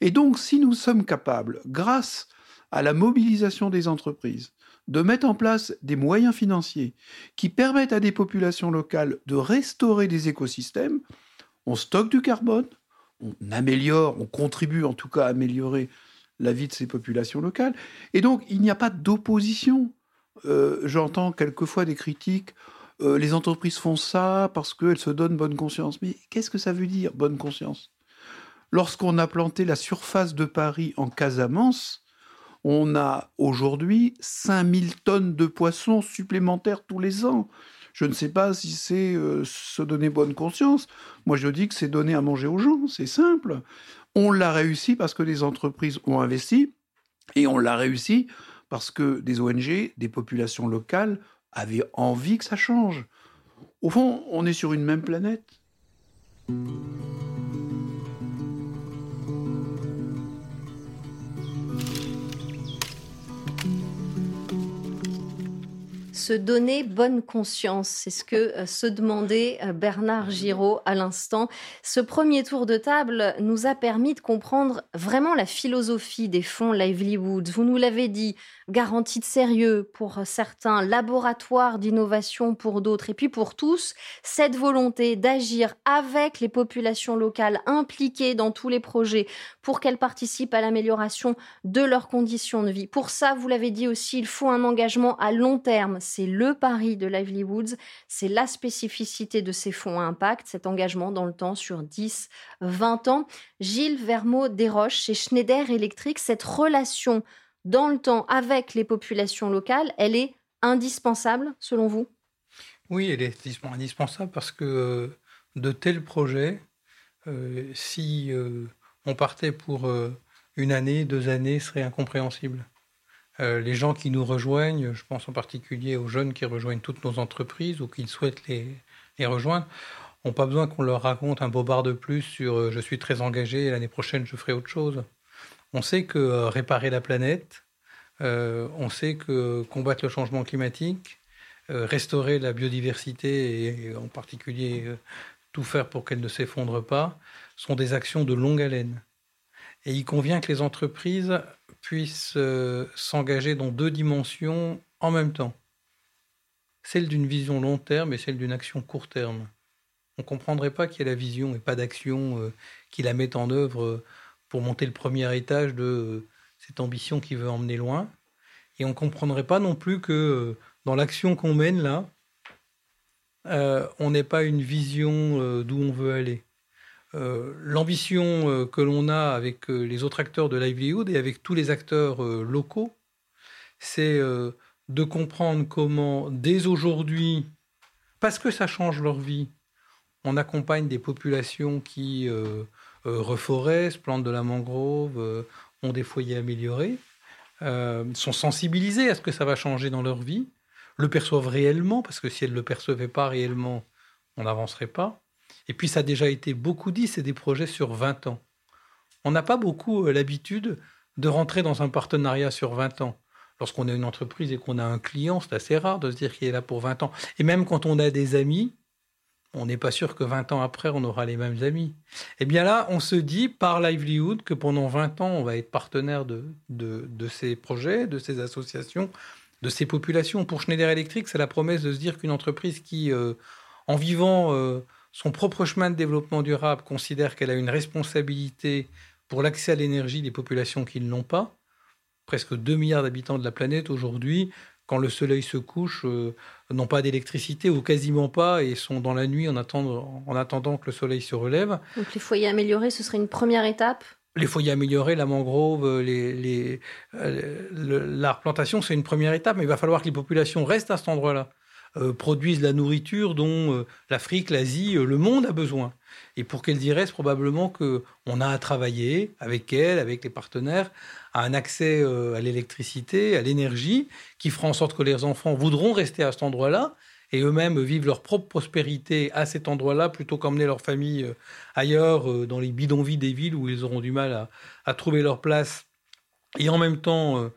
Et donc, si nous sommes capables, grâce à la mobilisation des entreprises, de mettre en place des moyens financiers qui permettent à des populations locales de restaurer des écosystèmes, on stocke du carbone, on améliore, on contribue en tout cas à améliorer la vie de ces populations locales. Et donc, il n'y a pas d'opposition. Euh, j'entends quelquefois des critiques euh, les entreprises font ça parce qu'elles se donnent bonne conscience. Mais qu'est-ce que ça veut dire, bonne conscience? Lorsqu'on a planté la surface de Paris en Casamance, on a aujourd'hui 5000 tonnes de poissons supplémentaires tous les ans. Je ne sais pas si c'est euh, se donner bonne conscience. Moi, je dis que c'est donner à manger aux gens. C'est simple. On l'a réussi parce que les entreprises ont investi et on l'a réussi parce que des ONG, des populations locales avait envie que ça change. Au fond, on est sur une même planète. Se donner bonne conscience. C'est ce que euh, se demandait euh, Bernard Giraud à l'instant. Ce premier tour de table nous a permis de comprendre vraiment la philosophie des fonds Livelihoods. Vous nous l'avez dit, garantie de sérieux pour certains, laboratoire d'innovation pour d'autres, et puis pour tous, cette volonté d'agir avec les populations locales impliquées dans tous les projets pour qu'elles participent à l'amélioration de leurs conditions de vie. Pour ça, vous l'avez dit aussi, il faut un engagement à long terme c'est le pari de Livelihoods, c'est la spécificité de ces fonds à impact, cet engagement dans le temps sur 10, 20 ans. Gilles Vermeau Desroches, chez Schneider Electric, cette relation dans le temps avec les populations locales, elle est indispensable selon vous? Oui, elle est indispensable parce que euh, de tels projets, euh, si euh, on partait pour une année, deux années, serait incompréhensible. Euh, les gens qui nous rejoignent, je pense en particulier aux jeunes qui rejoignent toutes nos entreprises ou qui souhaitent les, rejoindre, n'ont pas besoin qu'on leur raconte un bobard de plus sur euh, je suis très engagé et l'année prochaine je ferai autre chose. On sait que euh, réparer la planète, on sait que combattre le changement climatique, restaurer la biodiversité et en particulier tout faire pour qu'elle ne s'effondre pas, sont des actions de longue haleine. Et il convient que les entreprises puissent euh, s'engager dans deux dimensions en même temps. Celle d'une vision long terme et celle d'une action court terme. On ne comprendrait pas qu'il y ait la vision et pas d'action euh, qui la mette en œuvre euh, pour monter le premier étage de cette ambition qui veut emmener loin. Et on ne comprendrait pas non plus que dans l'action qu'on mène là, on n'ait pas une vision d'où on veut aller. Euh, l'ambition euh, que l'on a avec euh, les autres acteurs de livelihood et avec tous les acteurs locaux, c'est de comprendre comment, dès aujourd'hui, parce que ça change leur vie, on accompagne des populations qui reforestent, plantent de la mangrove, ont des foyers améliorés, sont sensibilisées à ce que ça va changer dans leur vie, le perçoivent réellement, parce que si elles ne le percevaient pas réellement, on n'avancerait pas. Et puis ça a déjà été beaucoup dit, c'est des projets sur 20 ans. On n'a pas beaucoup l'habitude de rentrer dans un partenariat sur 20 ans. Lorsqu'on est une entreprise et qu'on a un client, c'est assez rare de se dire qu'il est là pour 20 ans. Et même quand on a des amis, on n'est pas sûr que 20 ans après, on aura les mêmes amis. Eh bien là, on se dit par Livelihood que pendant 20 ans, on va être partenaire de, de, ces projets, de ces associations, de ces populations. Pour Schneider Electric, c'est la promesse de se dire qu'une entreprise qui, euh, en vivant euh, son propre chemin de développement durable, considère qu'elle a une responsabilité pour l'accès à l'énergie des populations qui ne l'ont pas, presque 2 milliards d'habitants de la planète aujourd'hui, quand le soleil se couche, euh, n'ont pas d'électricité ou quasiment pas et sont dans la nuit en attendant, en attendant que le soleil se relève. Donc les foyers améliorés, ce serait une première étape? Les foyers améliorés, la mangrove, les, les, euh, la replantation, c'est une première étape, mais il va falloir que les populations restent à cet endroit-là, euh, produisent la nourriture dont l'Afrique, l'Asie, le monde a besoin. Et pour qu'elles y restent, probablement qu'on a à travailler avec elles, avec les partenaires, à un accès euh, à l'électricité, à l'énergie, qui fera en sorte que les enfants voudront rester à cet endroit-là et eux-mêmes vivent leur propre prospérité à cet endroit-là plutôt qu'emmener leur famille euh, ailleurs, euh, dans les bidonvilles des villes où ils auront du mal à, trouver leur place. Et en même temps,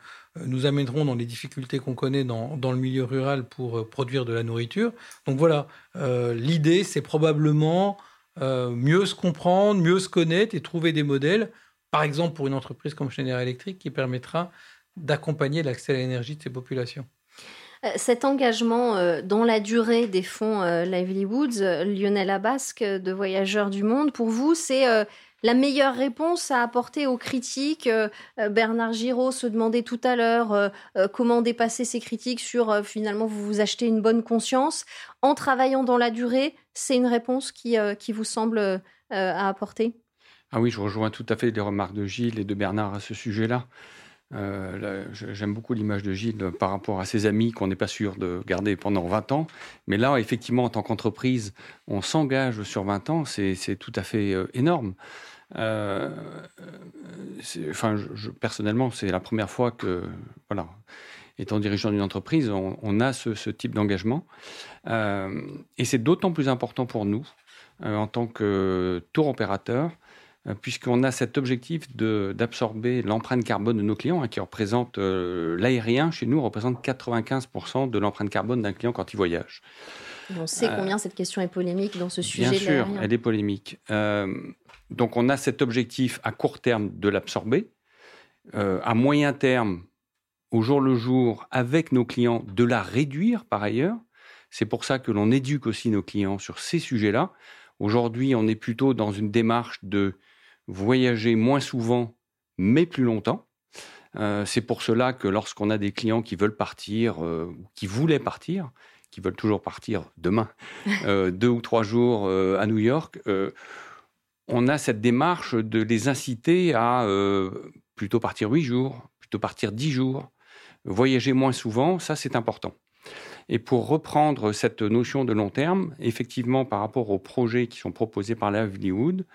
nous amènerons dans les difficultés qu'on connaît dans, dans, le milieu rural pour produire de la nourriture. Donc voilà, l'idée, c'est probablement mieux se comprendre, mieux se connaître et trouver des modèles par exemple pour une entreprise comme Schneider Electric, qui permettra d'accompagner l'accès à l'énergie de ces populations. Euh, cet engagement euh, dans la durée des fonds euh, Livelihoods, Lionel Abasque de Voyageurs du Monde, pour vous, c'est la meilleure réponse à apporter aux critiques. Bernard Giraud se demandait tout à l'heure comment dépasser ces critiques sur finalement vous vous achetez une bonne conscience. En travaillant dans la durée, c'est une réponse qui, qui vous semble à apporter ah oui, je rejoins tout à fait les remarques de Gilles et de Bernard à ce sujet-là. Euh, j'aime beaucoup l'image de Gilles par rapport à ses amis qu'on n'est pas sûr de garder pendant 20 ans. Mais là, effectivement, en tant qu'entreprise, on s'engage sur 20 ans, c'est tout à fait euh, énorme. Euh, enfin, personnellement, c'est la première fois que, voilà, étant dirigeant d'une entreprise, on, a ce, type d'engagement. et c'est d'autant plus important pour nous, en tant que tour opérateur, puisqu'on a cet objectif d'absorber l'empreinte carbone de nos clients, hein, qui représente euh, l'aérien chez nous représente 95% de l'empreinte carbone d'un client quand il voyage. on sait combien euh, cette question est polémique dans ce sujet. Bien sûr, elle est polémique. donc on a cet objectif à court terme de l'absorber, à moyen terme, au jour le jour, avec nos clients, de la réduire par ailleurs. C'est pour ça que l'on éduque aussi nos clients sur ces sujets-là. Aujourd'hui, on est plutôt dans une démarche de voyager moins souvent, mais plus longtemps. Euh, c'est pour cela que lorsqu'on a des clients qui veulent partir, euh, qui voulaient partir, qui veulent toujours partir demain, euh, deux ou trois jours à New York, on a cette démarche de les inciter à plutôt partir huit jours, plutôt partir dix jours, voyager moins souvent, ça c'est important. Et pour reprendre cette notion de long terme, effectivement par rapport aux projets qui sont proposés par la Livelihood,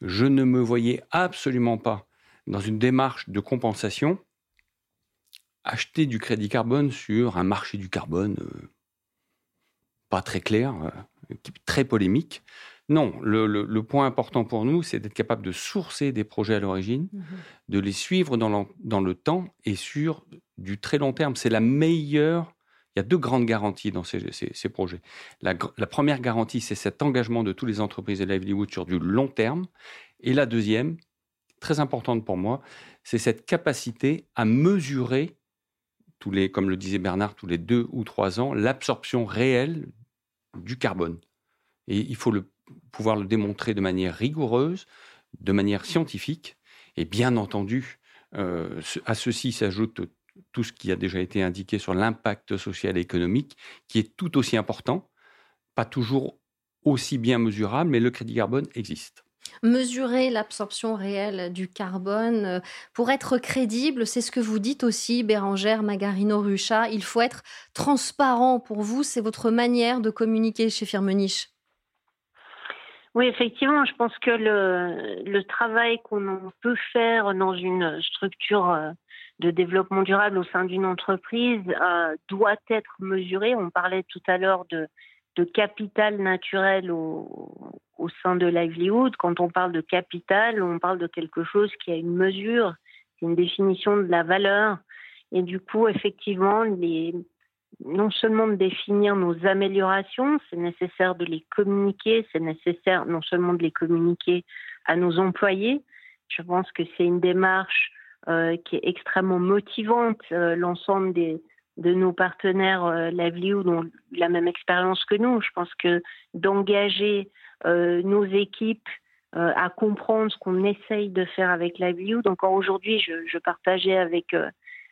je ne me voyais absolument pas dans une démarche de compensation acheter du crédit carbone sur un marché du carbone euh, pas très clair, euh, très polémique. Non, le, point important pour nous, c'est d'être capable de sourcer des projets à l'origine, mmh de les suivre dans le, temps et sur du très long terme. C'est la meilleure il y a deux grandes garanties dans ces, projets. La, première garantie, c'est cet engagement de toutes les entreprises de livelihood sur du long terme. Et la deuxième, très importante pour moi, c'est cette capacité à mesurer, comme le disait Bernard, tous les deux ou trois ans, l'absorption réelle du carbone. Et il faut pouvoir le démontrer de manière rigoureuse, de manière scientifique. Et bien entendu, euh, à ceci s'ajoute tout ce qui a déjà été indiqué sur l'impact social et économique, qui est tout aussi important, pas toujours aussi bien mesurable, mais le crédit carbone existe. mesurer l'absorption réelle du carbone. Euh, pour être crédible, c'est ce que vous dites aussi, Bérangère Magarino-Rucha, il faut être transparent pour vous, c'est votre manière de communiquer chez Firmenich. Oui, effectivement, je pense que le, travail qu'on peut faire dans une structure euh, de développement durable au sein d'une entreprise euh, doit être mesuré. On parlait tout à l'heure de, capital naturel au, sein de livelihood. Quand on parle de capital, on parle de quelque chose qui a une mesure, une définition de la valeur. Et du coup, effectivement, non seulement de définir nos améliorations, c'est nécessaire de les communiquer, c'est nécessaire non seulement de les communiquer à nos employés. Je pense que c'est une démarche qui est extrêmement motivante. Euh, l'ensemble des, de nos partenaires euh, Livelihood ont la même expérience que nous. Je pense que d'engager euh, nos équipes euh, à comprendre ce qu'on essaye de faire avec Livelihood. Encore aujourd'hui, je, partageais avec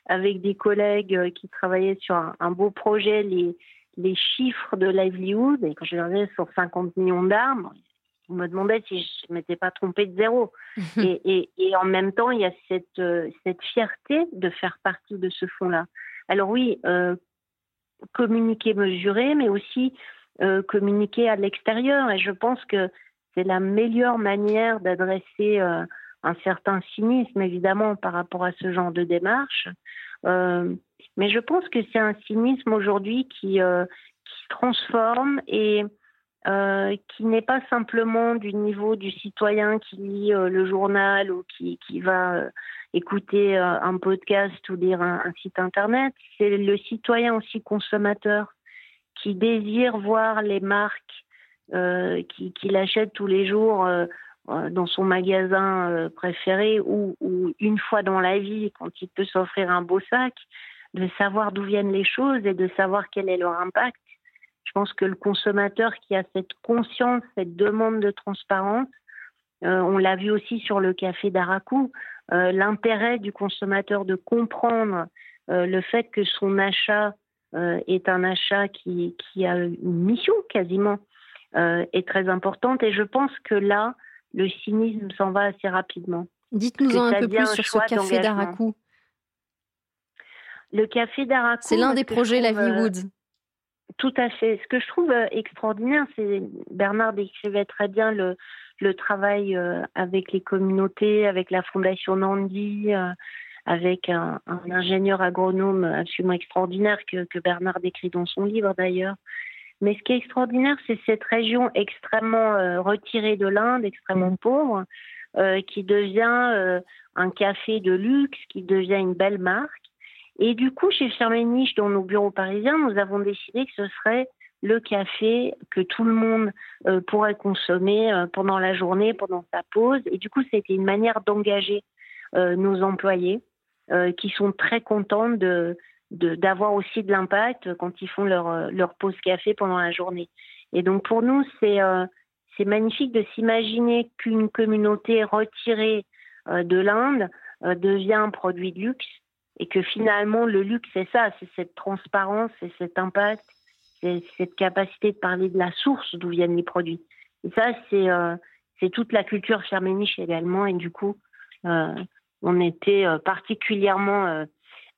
avec des collègues qui travaillaient sur un, beau projet les les chiffres de Livelihood et quand je leur disais sur 50 millions d'armes, ils me demandaient si je m'étais pas trompée de zéro. et, et, et, en même temps, il y a cette, cette fierté de faire partie de ce fonds-là. Alors oui, euh, communiquer, mesurer, mais aussi euh, communiquer à l'extérieur. Et je pense que c'est la meilleure manière d'adresser euh, un certain cynisme, évidemment, par rapport à ce genre de démarche. mais je pense que c'est un cynisme aujourd'hui qui, qui se transforme et qui n'est pas simplement du niveau du citoyen qui lit le journal ou qui, qui va écouter euh, un podcast ou lire un, site internet, c'est le citoyen aussi consommateur qui désire voir les marques euh, qu'il achète tous les jours euh, dans son magasin préféré ou, une fois dans la vie quand il peut s'offrir un beau sac, de savoir d'où viennent les choses et de savoir quel est leur impact. Je pense que le consommateur qui a cette conscience, cette demande de transparence, on l'a vu aussi sur le café d'Arakou. Euh, l'intérêt du consommateur de comprendre euh, le fait que son achat euh, est un achat qui, qui, a une mission quasiment est très importante. Et je pense que là, le cynisme s'en va assez rapidement. Dites-nous un peu plus sur ce café d'Arakou. Le café d'Arakou. C'est l'un des projets La Vie Woods. Tout à fait. Ce que je trouve extraordinaire, c'est Bernard décrivait très bien le, le travail euh, avec les communautés, avec la Fondation Nandi, euh, avec un, ingénieur agronome absolument extraordinaire que, Bernard décrit dans son livre d'ailleurs. Mais ce qui est extraordinaire, c'est cette région extrêmement euh, retirée de l'Inde, extrêmement pauvre, qui devient un café de luxe, qui devient une belle marque. Et du coup, chez Firmenich, dans nos bureaux parisiens, nous avons décidé que ce serait le café que tout le monde euh, pourrait consommer euh, pendant la journée, pendant sa pause. Et du coup, c'était une manière d'engager euh, nos employés qui sont très contents d'avoir aussi de l'impact quand ils font leur, pause café pendant la journée. Et donc pour nous, c'est magnifique de s'imaginer qu'une communauté retirée de l'Inde devient un produit de luxe et que finalement le luxe c'est ça, c'est cette transparence, c'est cet impact c'est cette capacité de parler de la source d'où viennent les produits. Et ça, c'est euh, toute la culture ferméniche également. Et du coup, euh, on était euh, particulièrement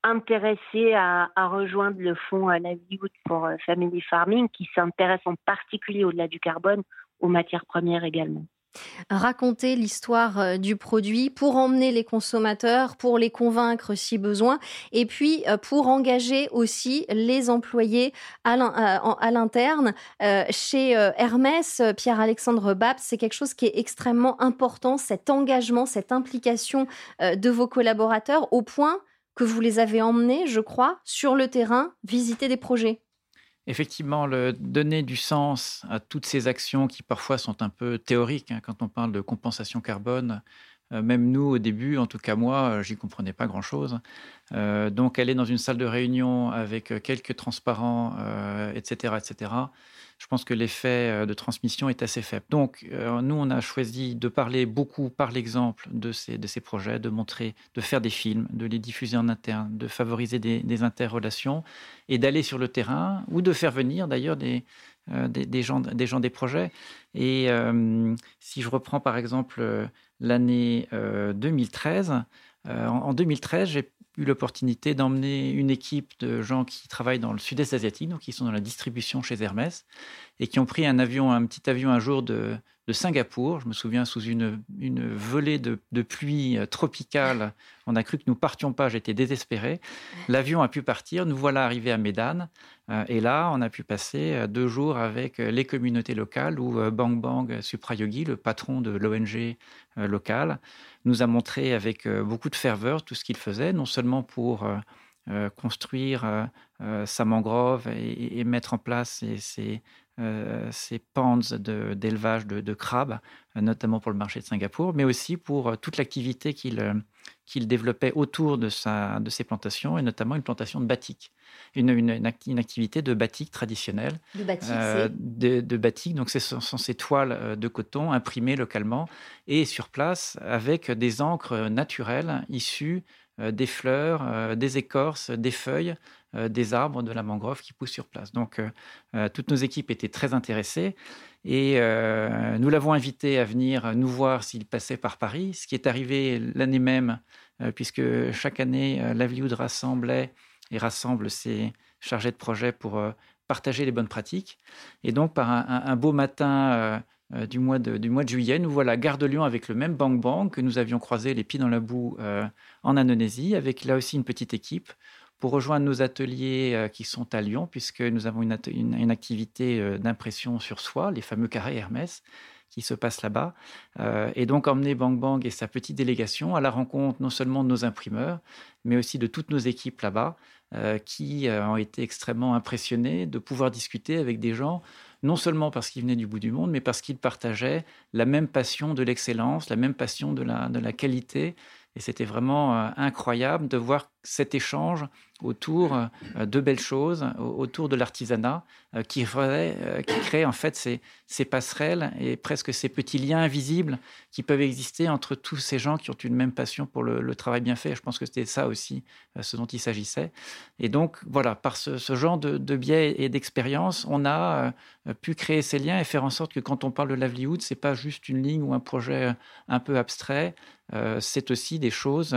intéressés à, à, rejoindre le fonds Livelihood pour Family Farming, qui s'intéresse en particulier au-delà du carbone aux matières premières également raconter l'histoire euh, du produit pour emmener les consommateurs, pour les convaincre si besoin, et puis euh, pour engager aussi les employés à euh, l'interne. Chez Hermès, Pierre-Alexandre Babs, c'est quelque chose qui est extrêmement important, cet engagement, cette implication de vos collaborateurs, au point que vous les avez emmenés, je crois, sur le terrain, visiter des projets. Effectivement, le donner du sens à toutes ces actions qui parfois sont un peu théoriques, hein, quand on parle de compensation carbone, même nous, au début, en tout cas moi, euh, j'y comprenais pas grand-chose. Euh, donc, aller dans une salle de réunion avec quelques transparents, etc., etc., je pense que l'effet euh, de transmission est assez faible. Donc, euh, nous, on a choisi de parler beaucoup par l'exemple de ces, de ces projets, de montrer, de faire des films, de les diffuser en interne, de favoriser des, interrelations et d'aller sur le terrain ou de faire venir d'ailleurs des, des, gens, des gens des projets. Et si je reprends par exemple l'année 2013, en 2013, j'ai eu l'opportunité d'emmener une équipe de gens qui travaillent dans le sud-est asiatique, donc qui sont dans la distribution chez Hermès, et qui ont pris un avion, un petit avion un jour de, Singapour. Je me souviens sous une, une volée de, pluie euh, tropicale, on a cru que nous partions pas, j'étais désespéré. L'avion a pu partir, nous voilà arrivés à Médane, euh, et là on a pu passer euh, deux jours avec les communautés locales où Bang Bang Suprayogi, le patron de l'ONG locale, nous a montré avec beaucoup de ferveur tout ce qu'il faisait, non seulement pour construire sa mangrove et, mettre en place euh, ces ponds d'élevage de, crabes, euh, notamment pour le marché de Singapour, mais aussi pour euh, toute l'activité qu'il développait autour de, sa, de ses plantations, et notamment une plantation de batik. Une, une, activité de batik traditionnelle. De batik, de, batik, donc ce sont ces toiles de coton imprimées localement et sur place avec des encres naturelles issues des fleurs, des écorces, des feuilles euh, des arbres de la mangrove qui poussent sur place. Donc, euh, euh, toutes nos équipes étaient très intéressées et nous l'avons invité à venir nous voir s'il passait par Paris, ce qui est arrivé l'année même, puisque chaque année, Livelihood rassemblait et rassemble ses chargés de projet pour partager les bonnes pratiques. Et donc, par un, beau matin du, mois de, du mois de juillet, nous voilà à Gare de Lyon avec le même Bang Bang que nous avions croisé les pieds dans la boue en Indonésie, avec là aussi une petite équipe pour rejoindre nos ateliers euh, qui sont à Lyon, puisque nous avons une, activité euh, d'impression sur soie, les fameux carrés Hermès, qui se passent là-bas. Euh, et donc emmener Bang Bang et sa petite délégation à la rencontre non seulement de nos imprimeurs, mais aussi de toutes nos équipes là-bas, qui ont été extrêmement impressionnés de pouvoir discuter avec des gens non seulement parce qu'ils venaient du bout du monde, mais parce qu'ils partageaient la même passion de l'excellence, la même passion de la qualité et c'était vraiment euh, incroyable de voir cet échange autour euh, de belles choses, autour de l'artisanat, euh, qui, qui crée en fait ces, passerelles et presque ces petits liens invisibles qui peuvent exister entre tous ces gens qui ont une même passion pour le, travail bien fait. Je pense que c'était ça aussi ce dont il s'agissait. Et donc voilà, par ce, genre de, biais et d'expérience, on a pu créer ces liens et faire en sorte que quand on parle de livelihood, c'est pas juste une ligne ou un projet un peu abstrait, euh, c'est aussi des choses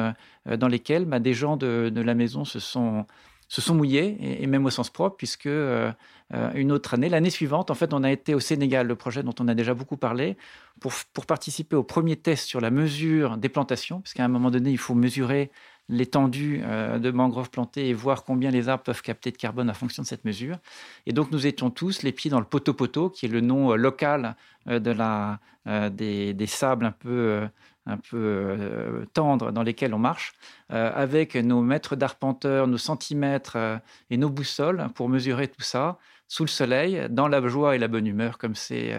euh, dans lesquelles bah, des gens de, la maison se sont, mouillés, et, même au sens propre, puisque euh, une autre année, l'année suivante, en fait, on a été au Sénégal, le projet dont on a déjà beaucoup parlé, pour, participer au premier test sur la mesure des plantations, parce qu'à un moment donné, il faut mesurer l'étendue de mangroves plantées et voir combien les arbres peuvent capter de carbone en fonction de cette mesure. Et donc nous étions tous les pieds dans le poteau-poteau, qui est le nom local de la, des, sables un peu un peu euh, tendres dans lesquels on marche, euh, avec nos mètres d'arpenteur, nos centimètres euh, et nos boussoles pour mesurer tout ça sous le soleil, dans la joie et la bonne humeur, comme c'est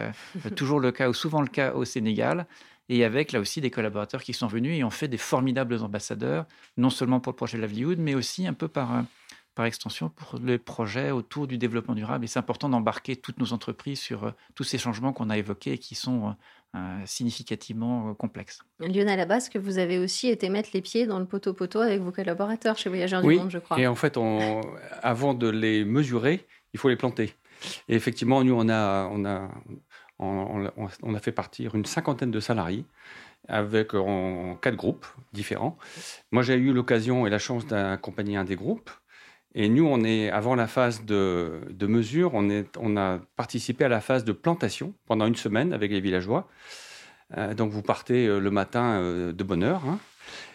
toujours le cas ou souvent le cas au Sénégal. Et avec là aussi des collaborateurs qui sont venus et ont fait des formidables ambassadeurs, non seulement pour le projet Livelihood, mais aussi un peu par, par extension pour les projets autour du développement durable. Et c'est important d'embarquer toutes nos entreprises sur tous ces changements qu'on a évoqués et qui sont significativement euh, complexe. Lionel Abbas, que vous avez aussi été mettre les pieds dans le poteau-poteau avec vos collaborateurs chez Voyageurs du Monde, je crois. Et en fait, on, avant de les mesurer, il faut les planter. Et effectivement, nous, on a, on a, on, a fait partir une cinquantaine de salariés avec en quatre groupes différents. Moi, j'ai eu l'occasion et la chance d'accompagner un des groupes et nous, on est, avant la phase de, mesure, on, est, on, a participé à la phase de plantation pendant une semaine avec les villageois. Euh, donc vous partez euh, le matin euh, de bonne heure hein,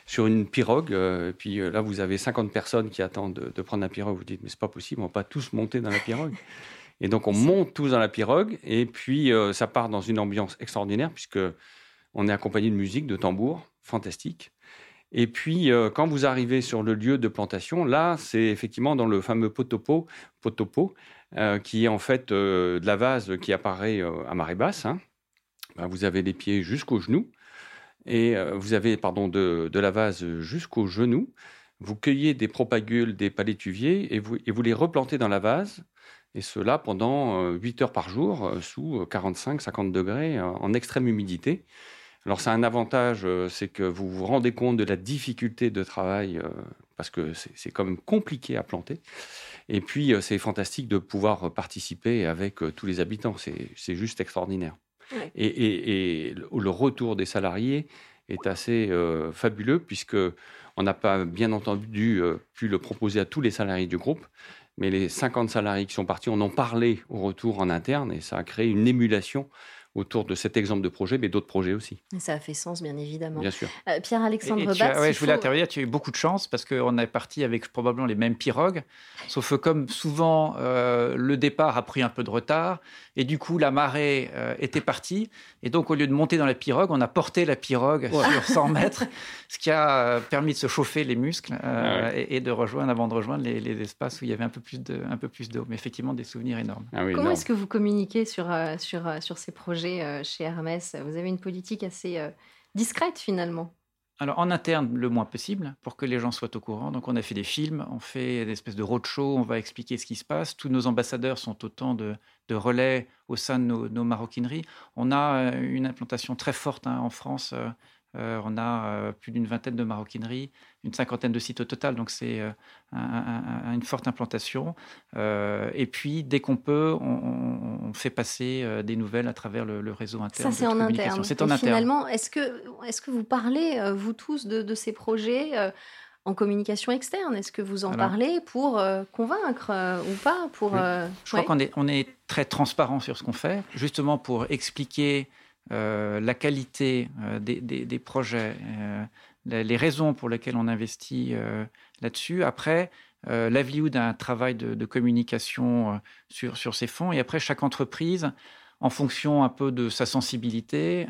sur une pirogue. et puis là, vous avez 50 personnes qui attendent de, prendre la pirogue. Vous dites, mais c'est pas possible, on va pas tous monter dans la pirogue. Et donc on monte tous dans la pirogue. Et puis ça part dans une ambiance extraordinaire puisque on est accompagné de musique, de tambour, fantastique. Et puis, euh, quand vous arrivez sur le lieu de plantation, là, c'est effectivement dans le fameux potopo, potopo euh, qui est en fait euh, de la vase qui apparaît à marée basse. Hein. Ben, vous avez les pieds jusqu'aux genoux. Et vous avez, pardon, de, la vase jusqu'aux genoux. Vous cueillez des propagules, des palétuviers, et vous, et vous les replantez dans la vase. Et cela pendant 8 heures par jour, sous 45-50 degrés, en extrême humidité. Alors, c'est un avantage, c'est que vous vous rendez compte de la difficulté de travail, parce que c'est quand même compliqué à planter. Et puis, c'est fantastique de pouvoir participer avec tous les habitants. C'est juste extraordinaire. Et, le retour des salariés est assez euh, fabuleux puisque on n'a pas bien entendu euh, pu le proposer à tous les salariés du groupe, mais les 50 salariés qui sont partis en ont parlé au retour en interne et ça a créé une émulation autour de cet exemple de projet, mais d'autres projets aussi. ça a fait sens, bien évidemment. Bien sûr. Euh, Pierre-Alexandre Batz. je voulais intervenir, tu as eu beaucoup de chance parce qu'on est parti avec probablement les mêmes pirogues, sauf que comme souvent, le départ a pris un peu de retard et du coup, la marée euh, était partie. Et donc, au lieu de monter dans la pirogue, on a porté la pirogue sur 100 mètres, ce qui a euh, permis de se chauffer les muscles euh, ah et, de rejoindre, avant de rejoindre les, espaces où il y avait un peu plus de, un peu plus d'eau. Mais effectivement, des souvenirs énormes. Ah Comment est-ce que vous communiquez sur, sur, sur ces projets? Chez Hermès Vous avez une politique assez discrète finalement. Alors en interne, le moins possible, pour que les gens soient au courant. Donc on a fait des films, on fait des espèces de roadshow, on va expliquer ce qui se passe. Tous nos ambassadeurs sont autant de, relais au sein de nos, maroquineries. On a euh, une implantation très forte hein, en France. Euh, euh, on a plus d'une vingtaine de maroquineries, une cinquantaine de sites au total, donc c'est une forte implantation. et puis, dès qu'on peut, on, fait passer des nouvelles à travers le, réseau interne. Ça, c'est en interne. C'est en interne. Finalement, est-ce que, est que vous parlez, vous tous, de, ces projets en communication externe? Est-ce que vous en parlez pour convaincre ou pas pour, Je crois qu'on est, on est très transparent sur ce qu'on fait, justement pour expliquer euh, la qualité euh, des, projets, euh, les, raisons pour lesquelles on investit là-dessus. Après, Livelihood a un travail de, communication sur, sur ces fonds. Et après, chaque entreprise, en fonction un peu de sa sensibilité,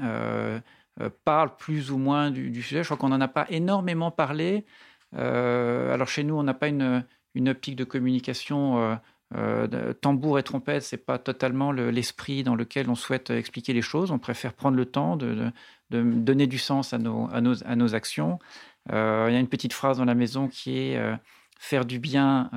parle plus ou moins du, sujet. Je crois qu'on n'en a pas énormément parlé. alors chez nous, on n'a pas une, une, optique de communication euh, tambour et trompette, c'est pas totalement l'esprit dans lequel on souhaite expliquer les choses. On préfère prendre le temps de, donner du sens à nos, actions. Euh, il y a une petite phrase dans la maison qui est euh, faire du bien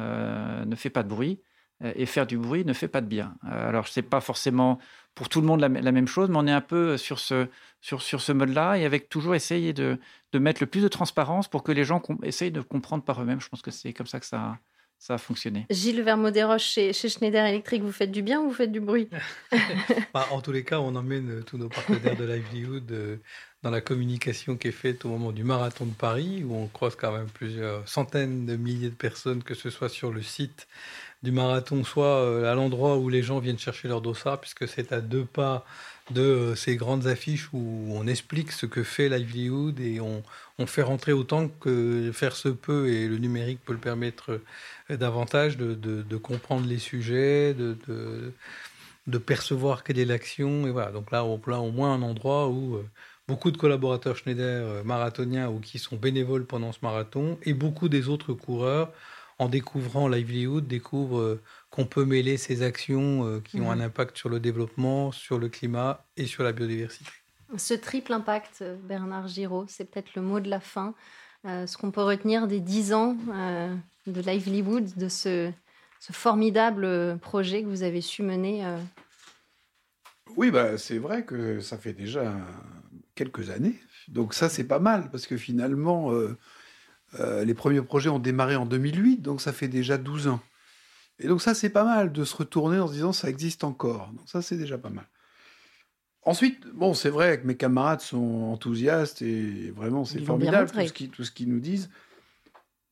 ne fait pas de bruit et faire du bruit ne fait pas de bien. alors, c'est pas forcément pour tout le monde la, même chose, mais on est un peu sur ce, sur, sur ce mode-là et avec toujours essayer de, de, mettre le plus de transparence pour que les gens essayent de comprendre par eux-mêmes. Je pense que c'est comme ça que ça, ça a fonctionné. Gilles Vermaudet-Roche, chez, chez, Schneider Electric, vous faites du bien ou vous faites du bruit bah, En tous les cas, on emmène euh, tous nos partenaires de Livelihood euh, dans la communication qui est faite au moment du marathon de Paris, où on croise quand même plusieurs centaines de milliers de personnes, que ce soit sur le site du marathon, soit euh, à l'endroit où les gens viennent chercher leur dossard, puisque c'est à deux pas de ces grandes affiches où on explique ce que fait Livelihood et on, on fait rentrer autant que faire se peut, et le numérique peut le permettre davantage de, comprendre les sujets, de, de, percevoir quelle est l'action. Et voilà, donc là, on a au moins un endroit où euh, beaucoup de collaborateurs Schneider euh, marathoniens ou qui sont bénévoles pendant ce marathon, et beaucoup des autres coureurs, en découvrant Livelihood, découvrent euh, qu'on peut mêler ces actions qui ont un mhm. impact sur le développement, sur le climat et sur la biodiversité. Ce triple impact, Bernard Giraud, c'est peut-être le mot de la fin. ce qu'on peut retenir des dix ans de Livelywood, de ce, formidable projet que vous avez su mener euh. Oui, bah, c'est vrai que ça fait déjà quelques années. Donc ça, c'est pas mal, parce que finalement, euh, euh, les premiers projets ont démarré en 2008, donc ça fait déjà 12 ans. Et donc ça, c'est pas mal de se retourner en se disant ça existe encore. Donc ça, c'est déjà pas mal. Ensuite, bon, c'est vrai que mes camarades sont enthousiastes et vraiment, c'est formidable tout ce, tout ce qu'ils nous disent.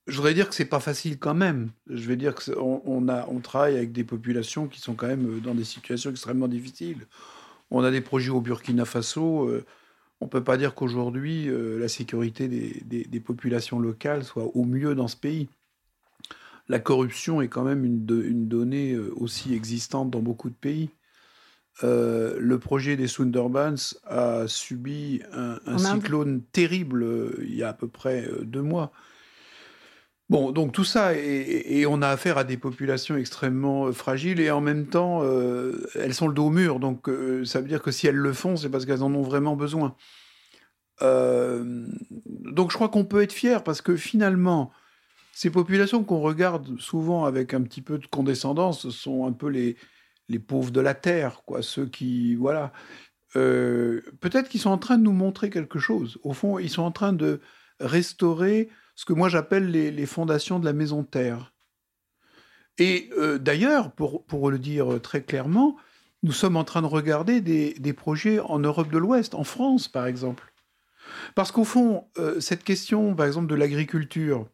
Je voudrais dire que c'est pas facile quand même. Je vais dire qu'on on a, on travaille avec des populations qui sont quand même euh, dans des situations extrêmement difficiles. On a des projets au Burkina Faso. Euh, on peut pas dire qu'aujourd'hui euh, la sécurité des, des, populations locales soit au mieux dans ce pays. La corruption est quand même une, une donnée aussi existante dans beaucoup de pays. le projet des Sundarbans a subi un, un cyclone terrible il y a à peu près deux mois. Bon, donc tout ça, et, on a affaire à des populations extrêmement euh, fragiles, et en même temps, euh, elles sont le dos au mur, donc euh, ça veut dire que si elles le font, c'est parce qu'elles en ont vraiment besoin. donc je crois qu'on peut être fier, parce que finalement, ces populations qu'on regarde souvent avec un petit peu de condescendance sont un peu les, les pauvres de la terre, quoi, ceux qui, voilà. euh, peut-être qu'ils sont en train de nous montrer quelque chose. Au fond, ils sont en train de restaurer ce que moi j'appelle les, fondations de la maison Terre. Et euh, d'ailleurs, pour, pour, le dire très clairement, nous sommes en train de regarder des, des projets en Europe de l'Ouest, en France par exemple. Parce qu'au fond, euh, cette question, par exemple, de l'agriculture,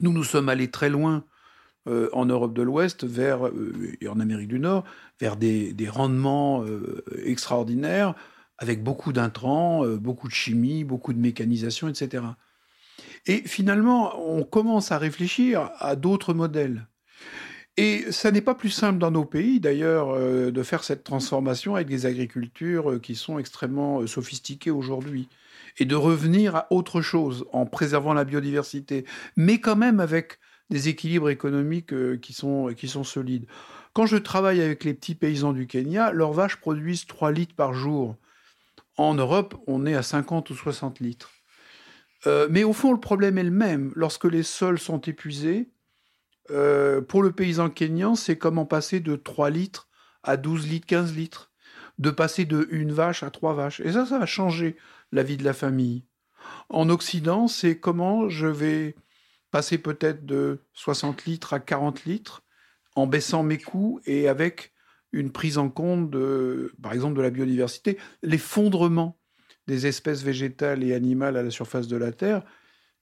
nous nous sommes allés très loin euh, en Europe de l'Ouest euh, et en Amérique du Nord vers des, rendements euh, extraordinaires avec beaucoup d'intrants, beaucoup de chimie, beaucoup de mécanisation, etc. Et finalement, on commence à réfléchir à d'autres modèles. Et ça n'est pas plus simple dans nos pays, d'ailleurs, de faire cette transformation avec des agricultures qui sont extrêmement sophistiquées aujourd'hui. Et de revenir à autre chose en préservant la biodiversité, mais quand même avec des équilibres économiques euh, qui sont, qui sont solides. Quand je travaille avec les petits paysans du Kenya, leurs vaches produisent 3 litres par jour. En Europe, on est à 50 ou 60 litres. Euh, mais au fond, le problème est le même. Lorsque les sols sont épuisés, euh, pour le paysan kenyan, c'est comment passer de 3 litres à 12 litres, 15 litres. De passer de une vache à trois vaches. Et ça, ça va changer la vie de la famille. En Occident, c'est comment je vais passer peut-être de 60 litres à 40 litres en baissant mes coûts et avec une prise en compte, de, par exemple, de la biodiversité, l'effondrement des espèces végétales et animales à la surface de la Terre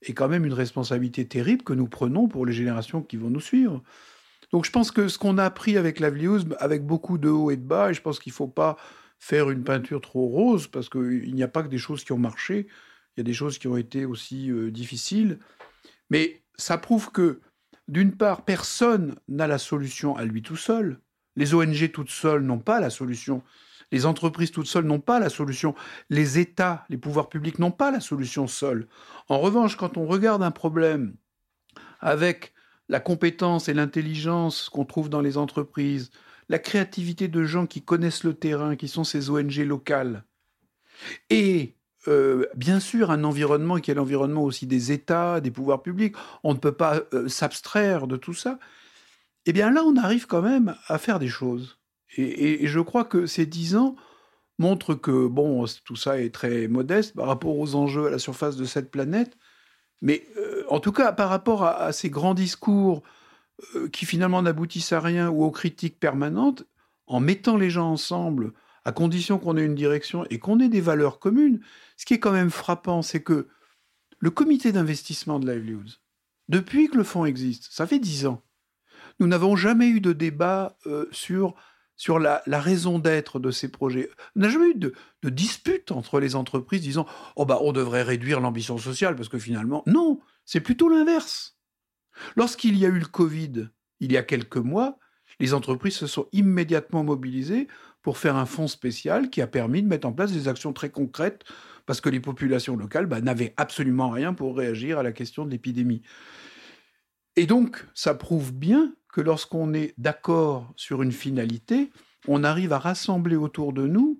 est quand même une responsabilité terrible que nous prenons pour les générations qui vont nous suivre. Donc je pense que ce qu'on a appris avec la avec beaucoup de hauts et de bas, et je pense qu'il ne faut pas faire une peinture trop rose, parce qu'il n'y a pas que des choses qui ont marché, il y a des choses qui ont été aussi euh, difficiles. Mais ça prouve que, d'une part, personne n'a la solution à lui tout seul. Les ONG toutes seules n'ont pas la solution. Les entreprises toutes seules n'ont pas la solution. Les États, les pouvoirs publics n'ont pas la solution seuls. En revanche, quand on regarde un problème avec la compétence et l'intelligence qu'on trouve dans les entreprises, la créativité de gens qui connaissent le terrain, qui sont ces ONG locales, et euh, bien sûr un environnement qui est l'environnement aussi des États, des pouvoirs publics. On ne peut pas euh, s'abstraire de tout ça. Eh bien là, on arrive quand même à faire des choses. Et, je crois que ces dix ans montrent que, bon, tout ça est très modeste par rapport aux enjeux à la surface de cette planète. Mais euh, en tout cas, par rapport à, ces grands discours qui finalement n'aboutissent à rien ou aux critiques permanentes, en mettant les gens ensemble, à condition qu'on ait une direction et qu'on ait des valeurs communes, ce qui est quand même frappant, c'est que le comité d'investissement de Livelihoods, depuis que le fonds existe, ça fait dix ans, nous n'avons jamais eu de débat euh, sur, sur la, raison d'être de ces projets. On n'a jamais eu de, de, dispute entre les entreprises disant Oh, bah, on devrait réduire l'ambition sociale parce que finalement. Non, c'est plutôt l'inverse. Lorsqu'il y a eu le Covid, il y a quelques mois, les entreprises se sont immédiatement mobilisées pour faire un fonds spécial qui a permis de mettre en place des actions très concrètes parce que les populations locales bah, n'avaient absolument rien pour réagir à la question de l'épidémie. Et donc, ça prouve bien que lorsqu'on est d'accord sur une finalité, on arrive à rassembler autour de nous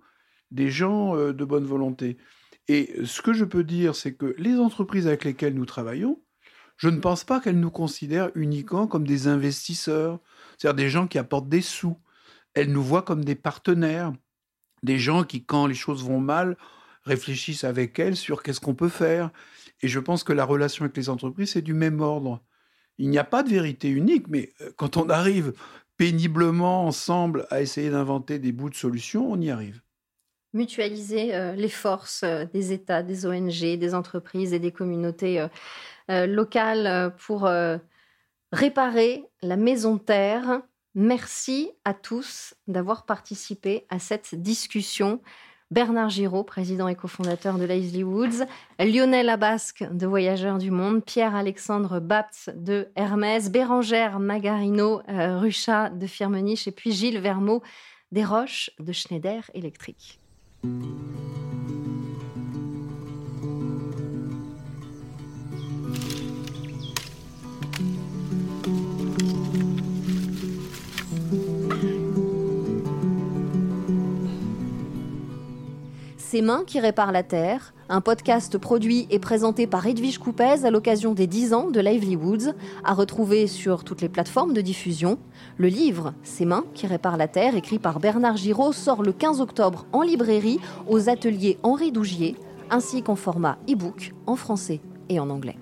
des gens euh, de bonne volonté. Et ce que je peux dire, c'est que les entreprises avec lesquelles nous travaillons, je ne pense pas qu'elles nous considèrent uniquement comme des investisseurs, c'est-à-dire des gens qui apportent des sous elle nous voit comme des partenaires, des gens qui, quand les choses vont mal, réfléchissent avec elle sur qu'est-ce qu'on peut faire. Et je pense que la relation avec les entreprises, c'est du même ordre. Il n'y a pas de vérité unique, mais euh, quand on arrive péniblement ensemble à essayer d'inventer des bouts de solutions, on y arrive. Mutualiser euh, les forces euh, des États, des ONG, des entreprises et des communautés locales pour réparer la maison terre. Merci à tous d'avoir participé à cette discussion. Bernard Giraud, président et cofondateur de Leslie Woods, Lionel Abasque de Voyageurs du Monde, Pierre-Alexandre Bapt de Hermès, Bérangère Magarino euh, Ruchat de Firmenich. Et puis Gilles Vermeau des Roches de Schneider Electric. Música Ces mains qui réparent la Terre, un podcast produit et présenté par Edwige Coupez à l'occasion des 10 ans de Lively Woods, à retrouver sur toutes les plateformes de diffusion. Le livre Ces mains qui réparent la Terre, écrit par Bernard Giraud, sort le 15 octobre en librairie aux ateliers Henri Dougier, ainsi qu'en format e-book en français et en anglais.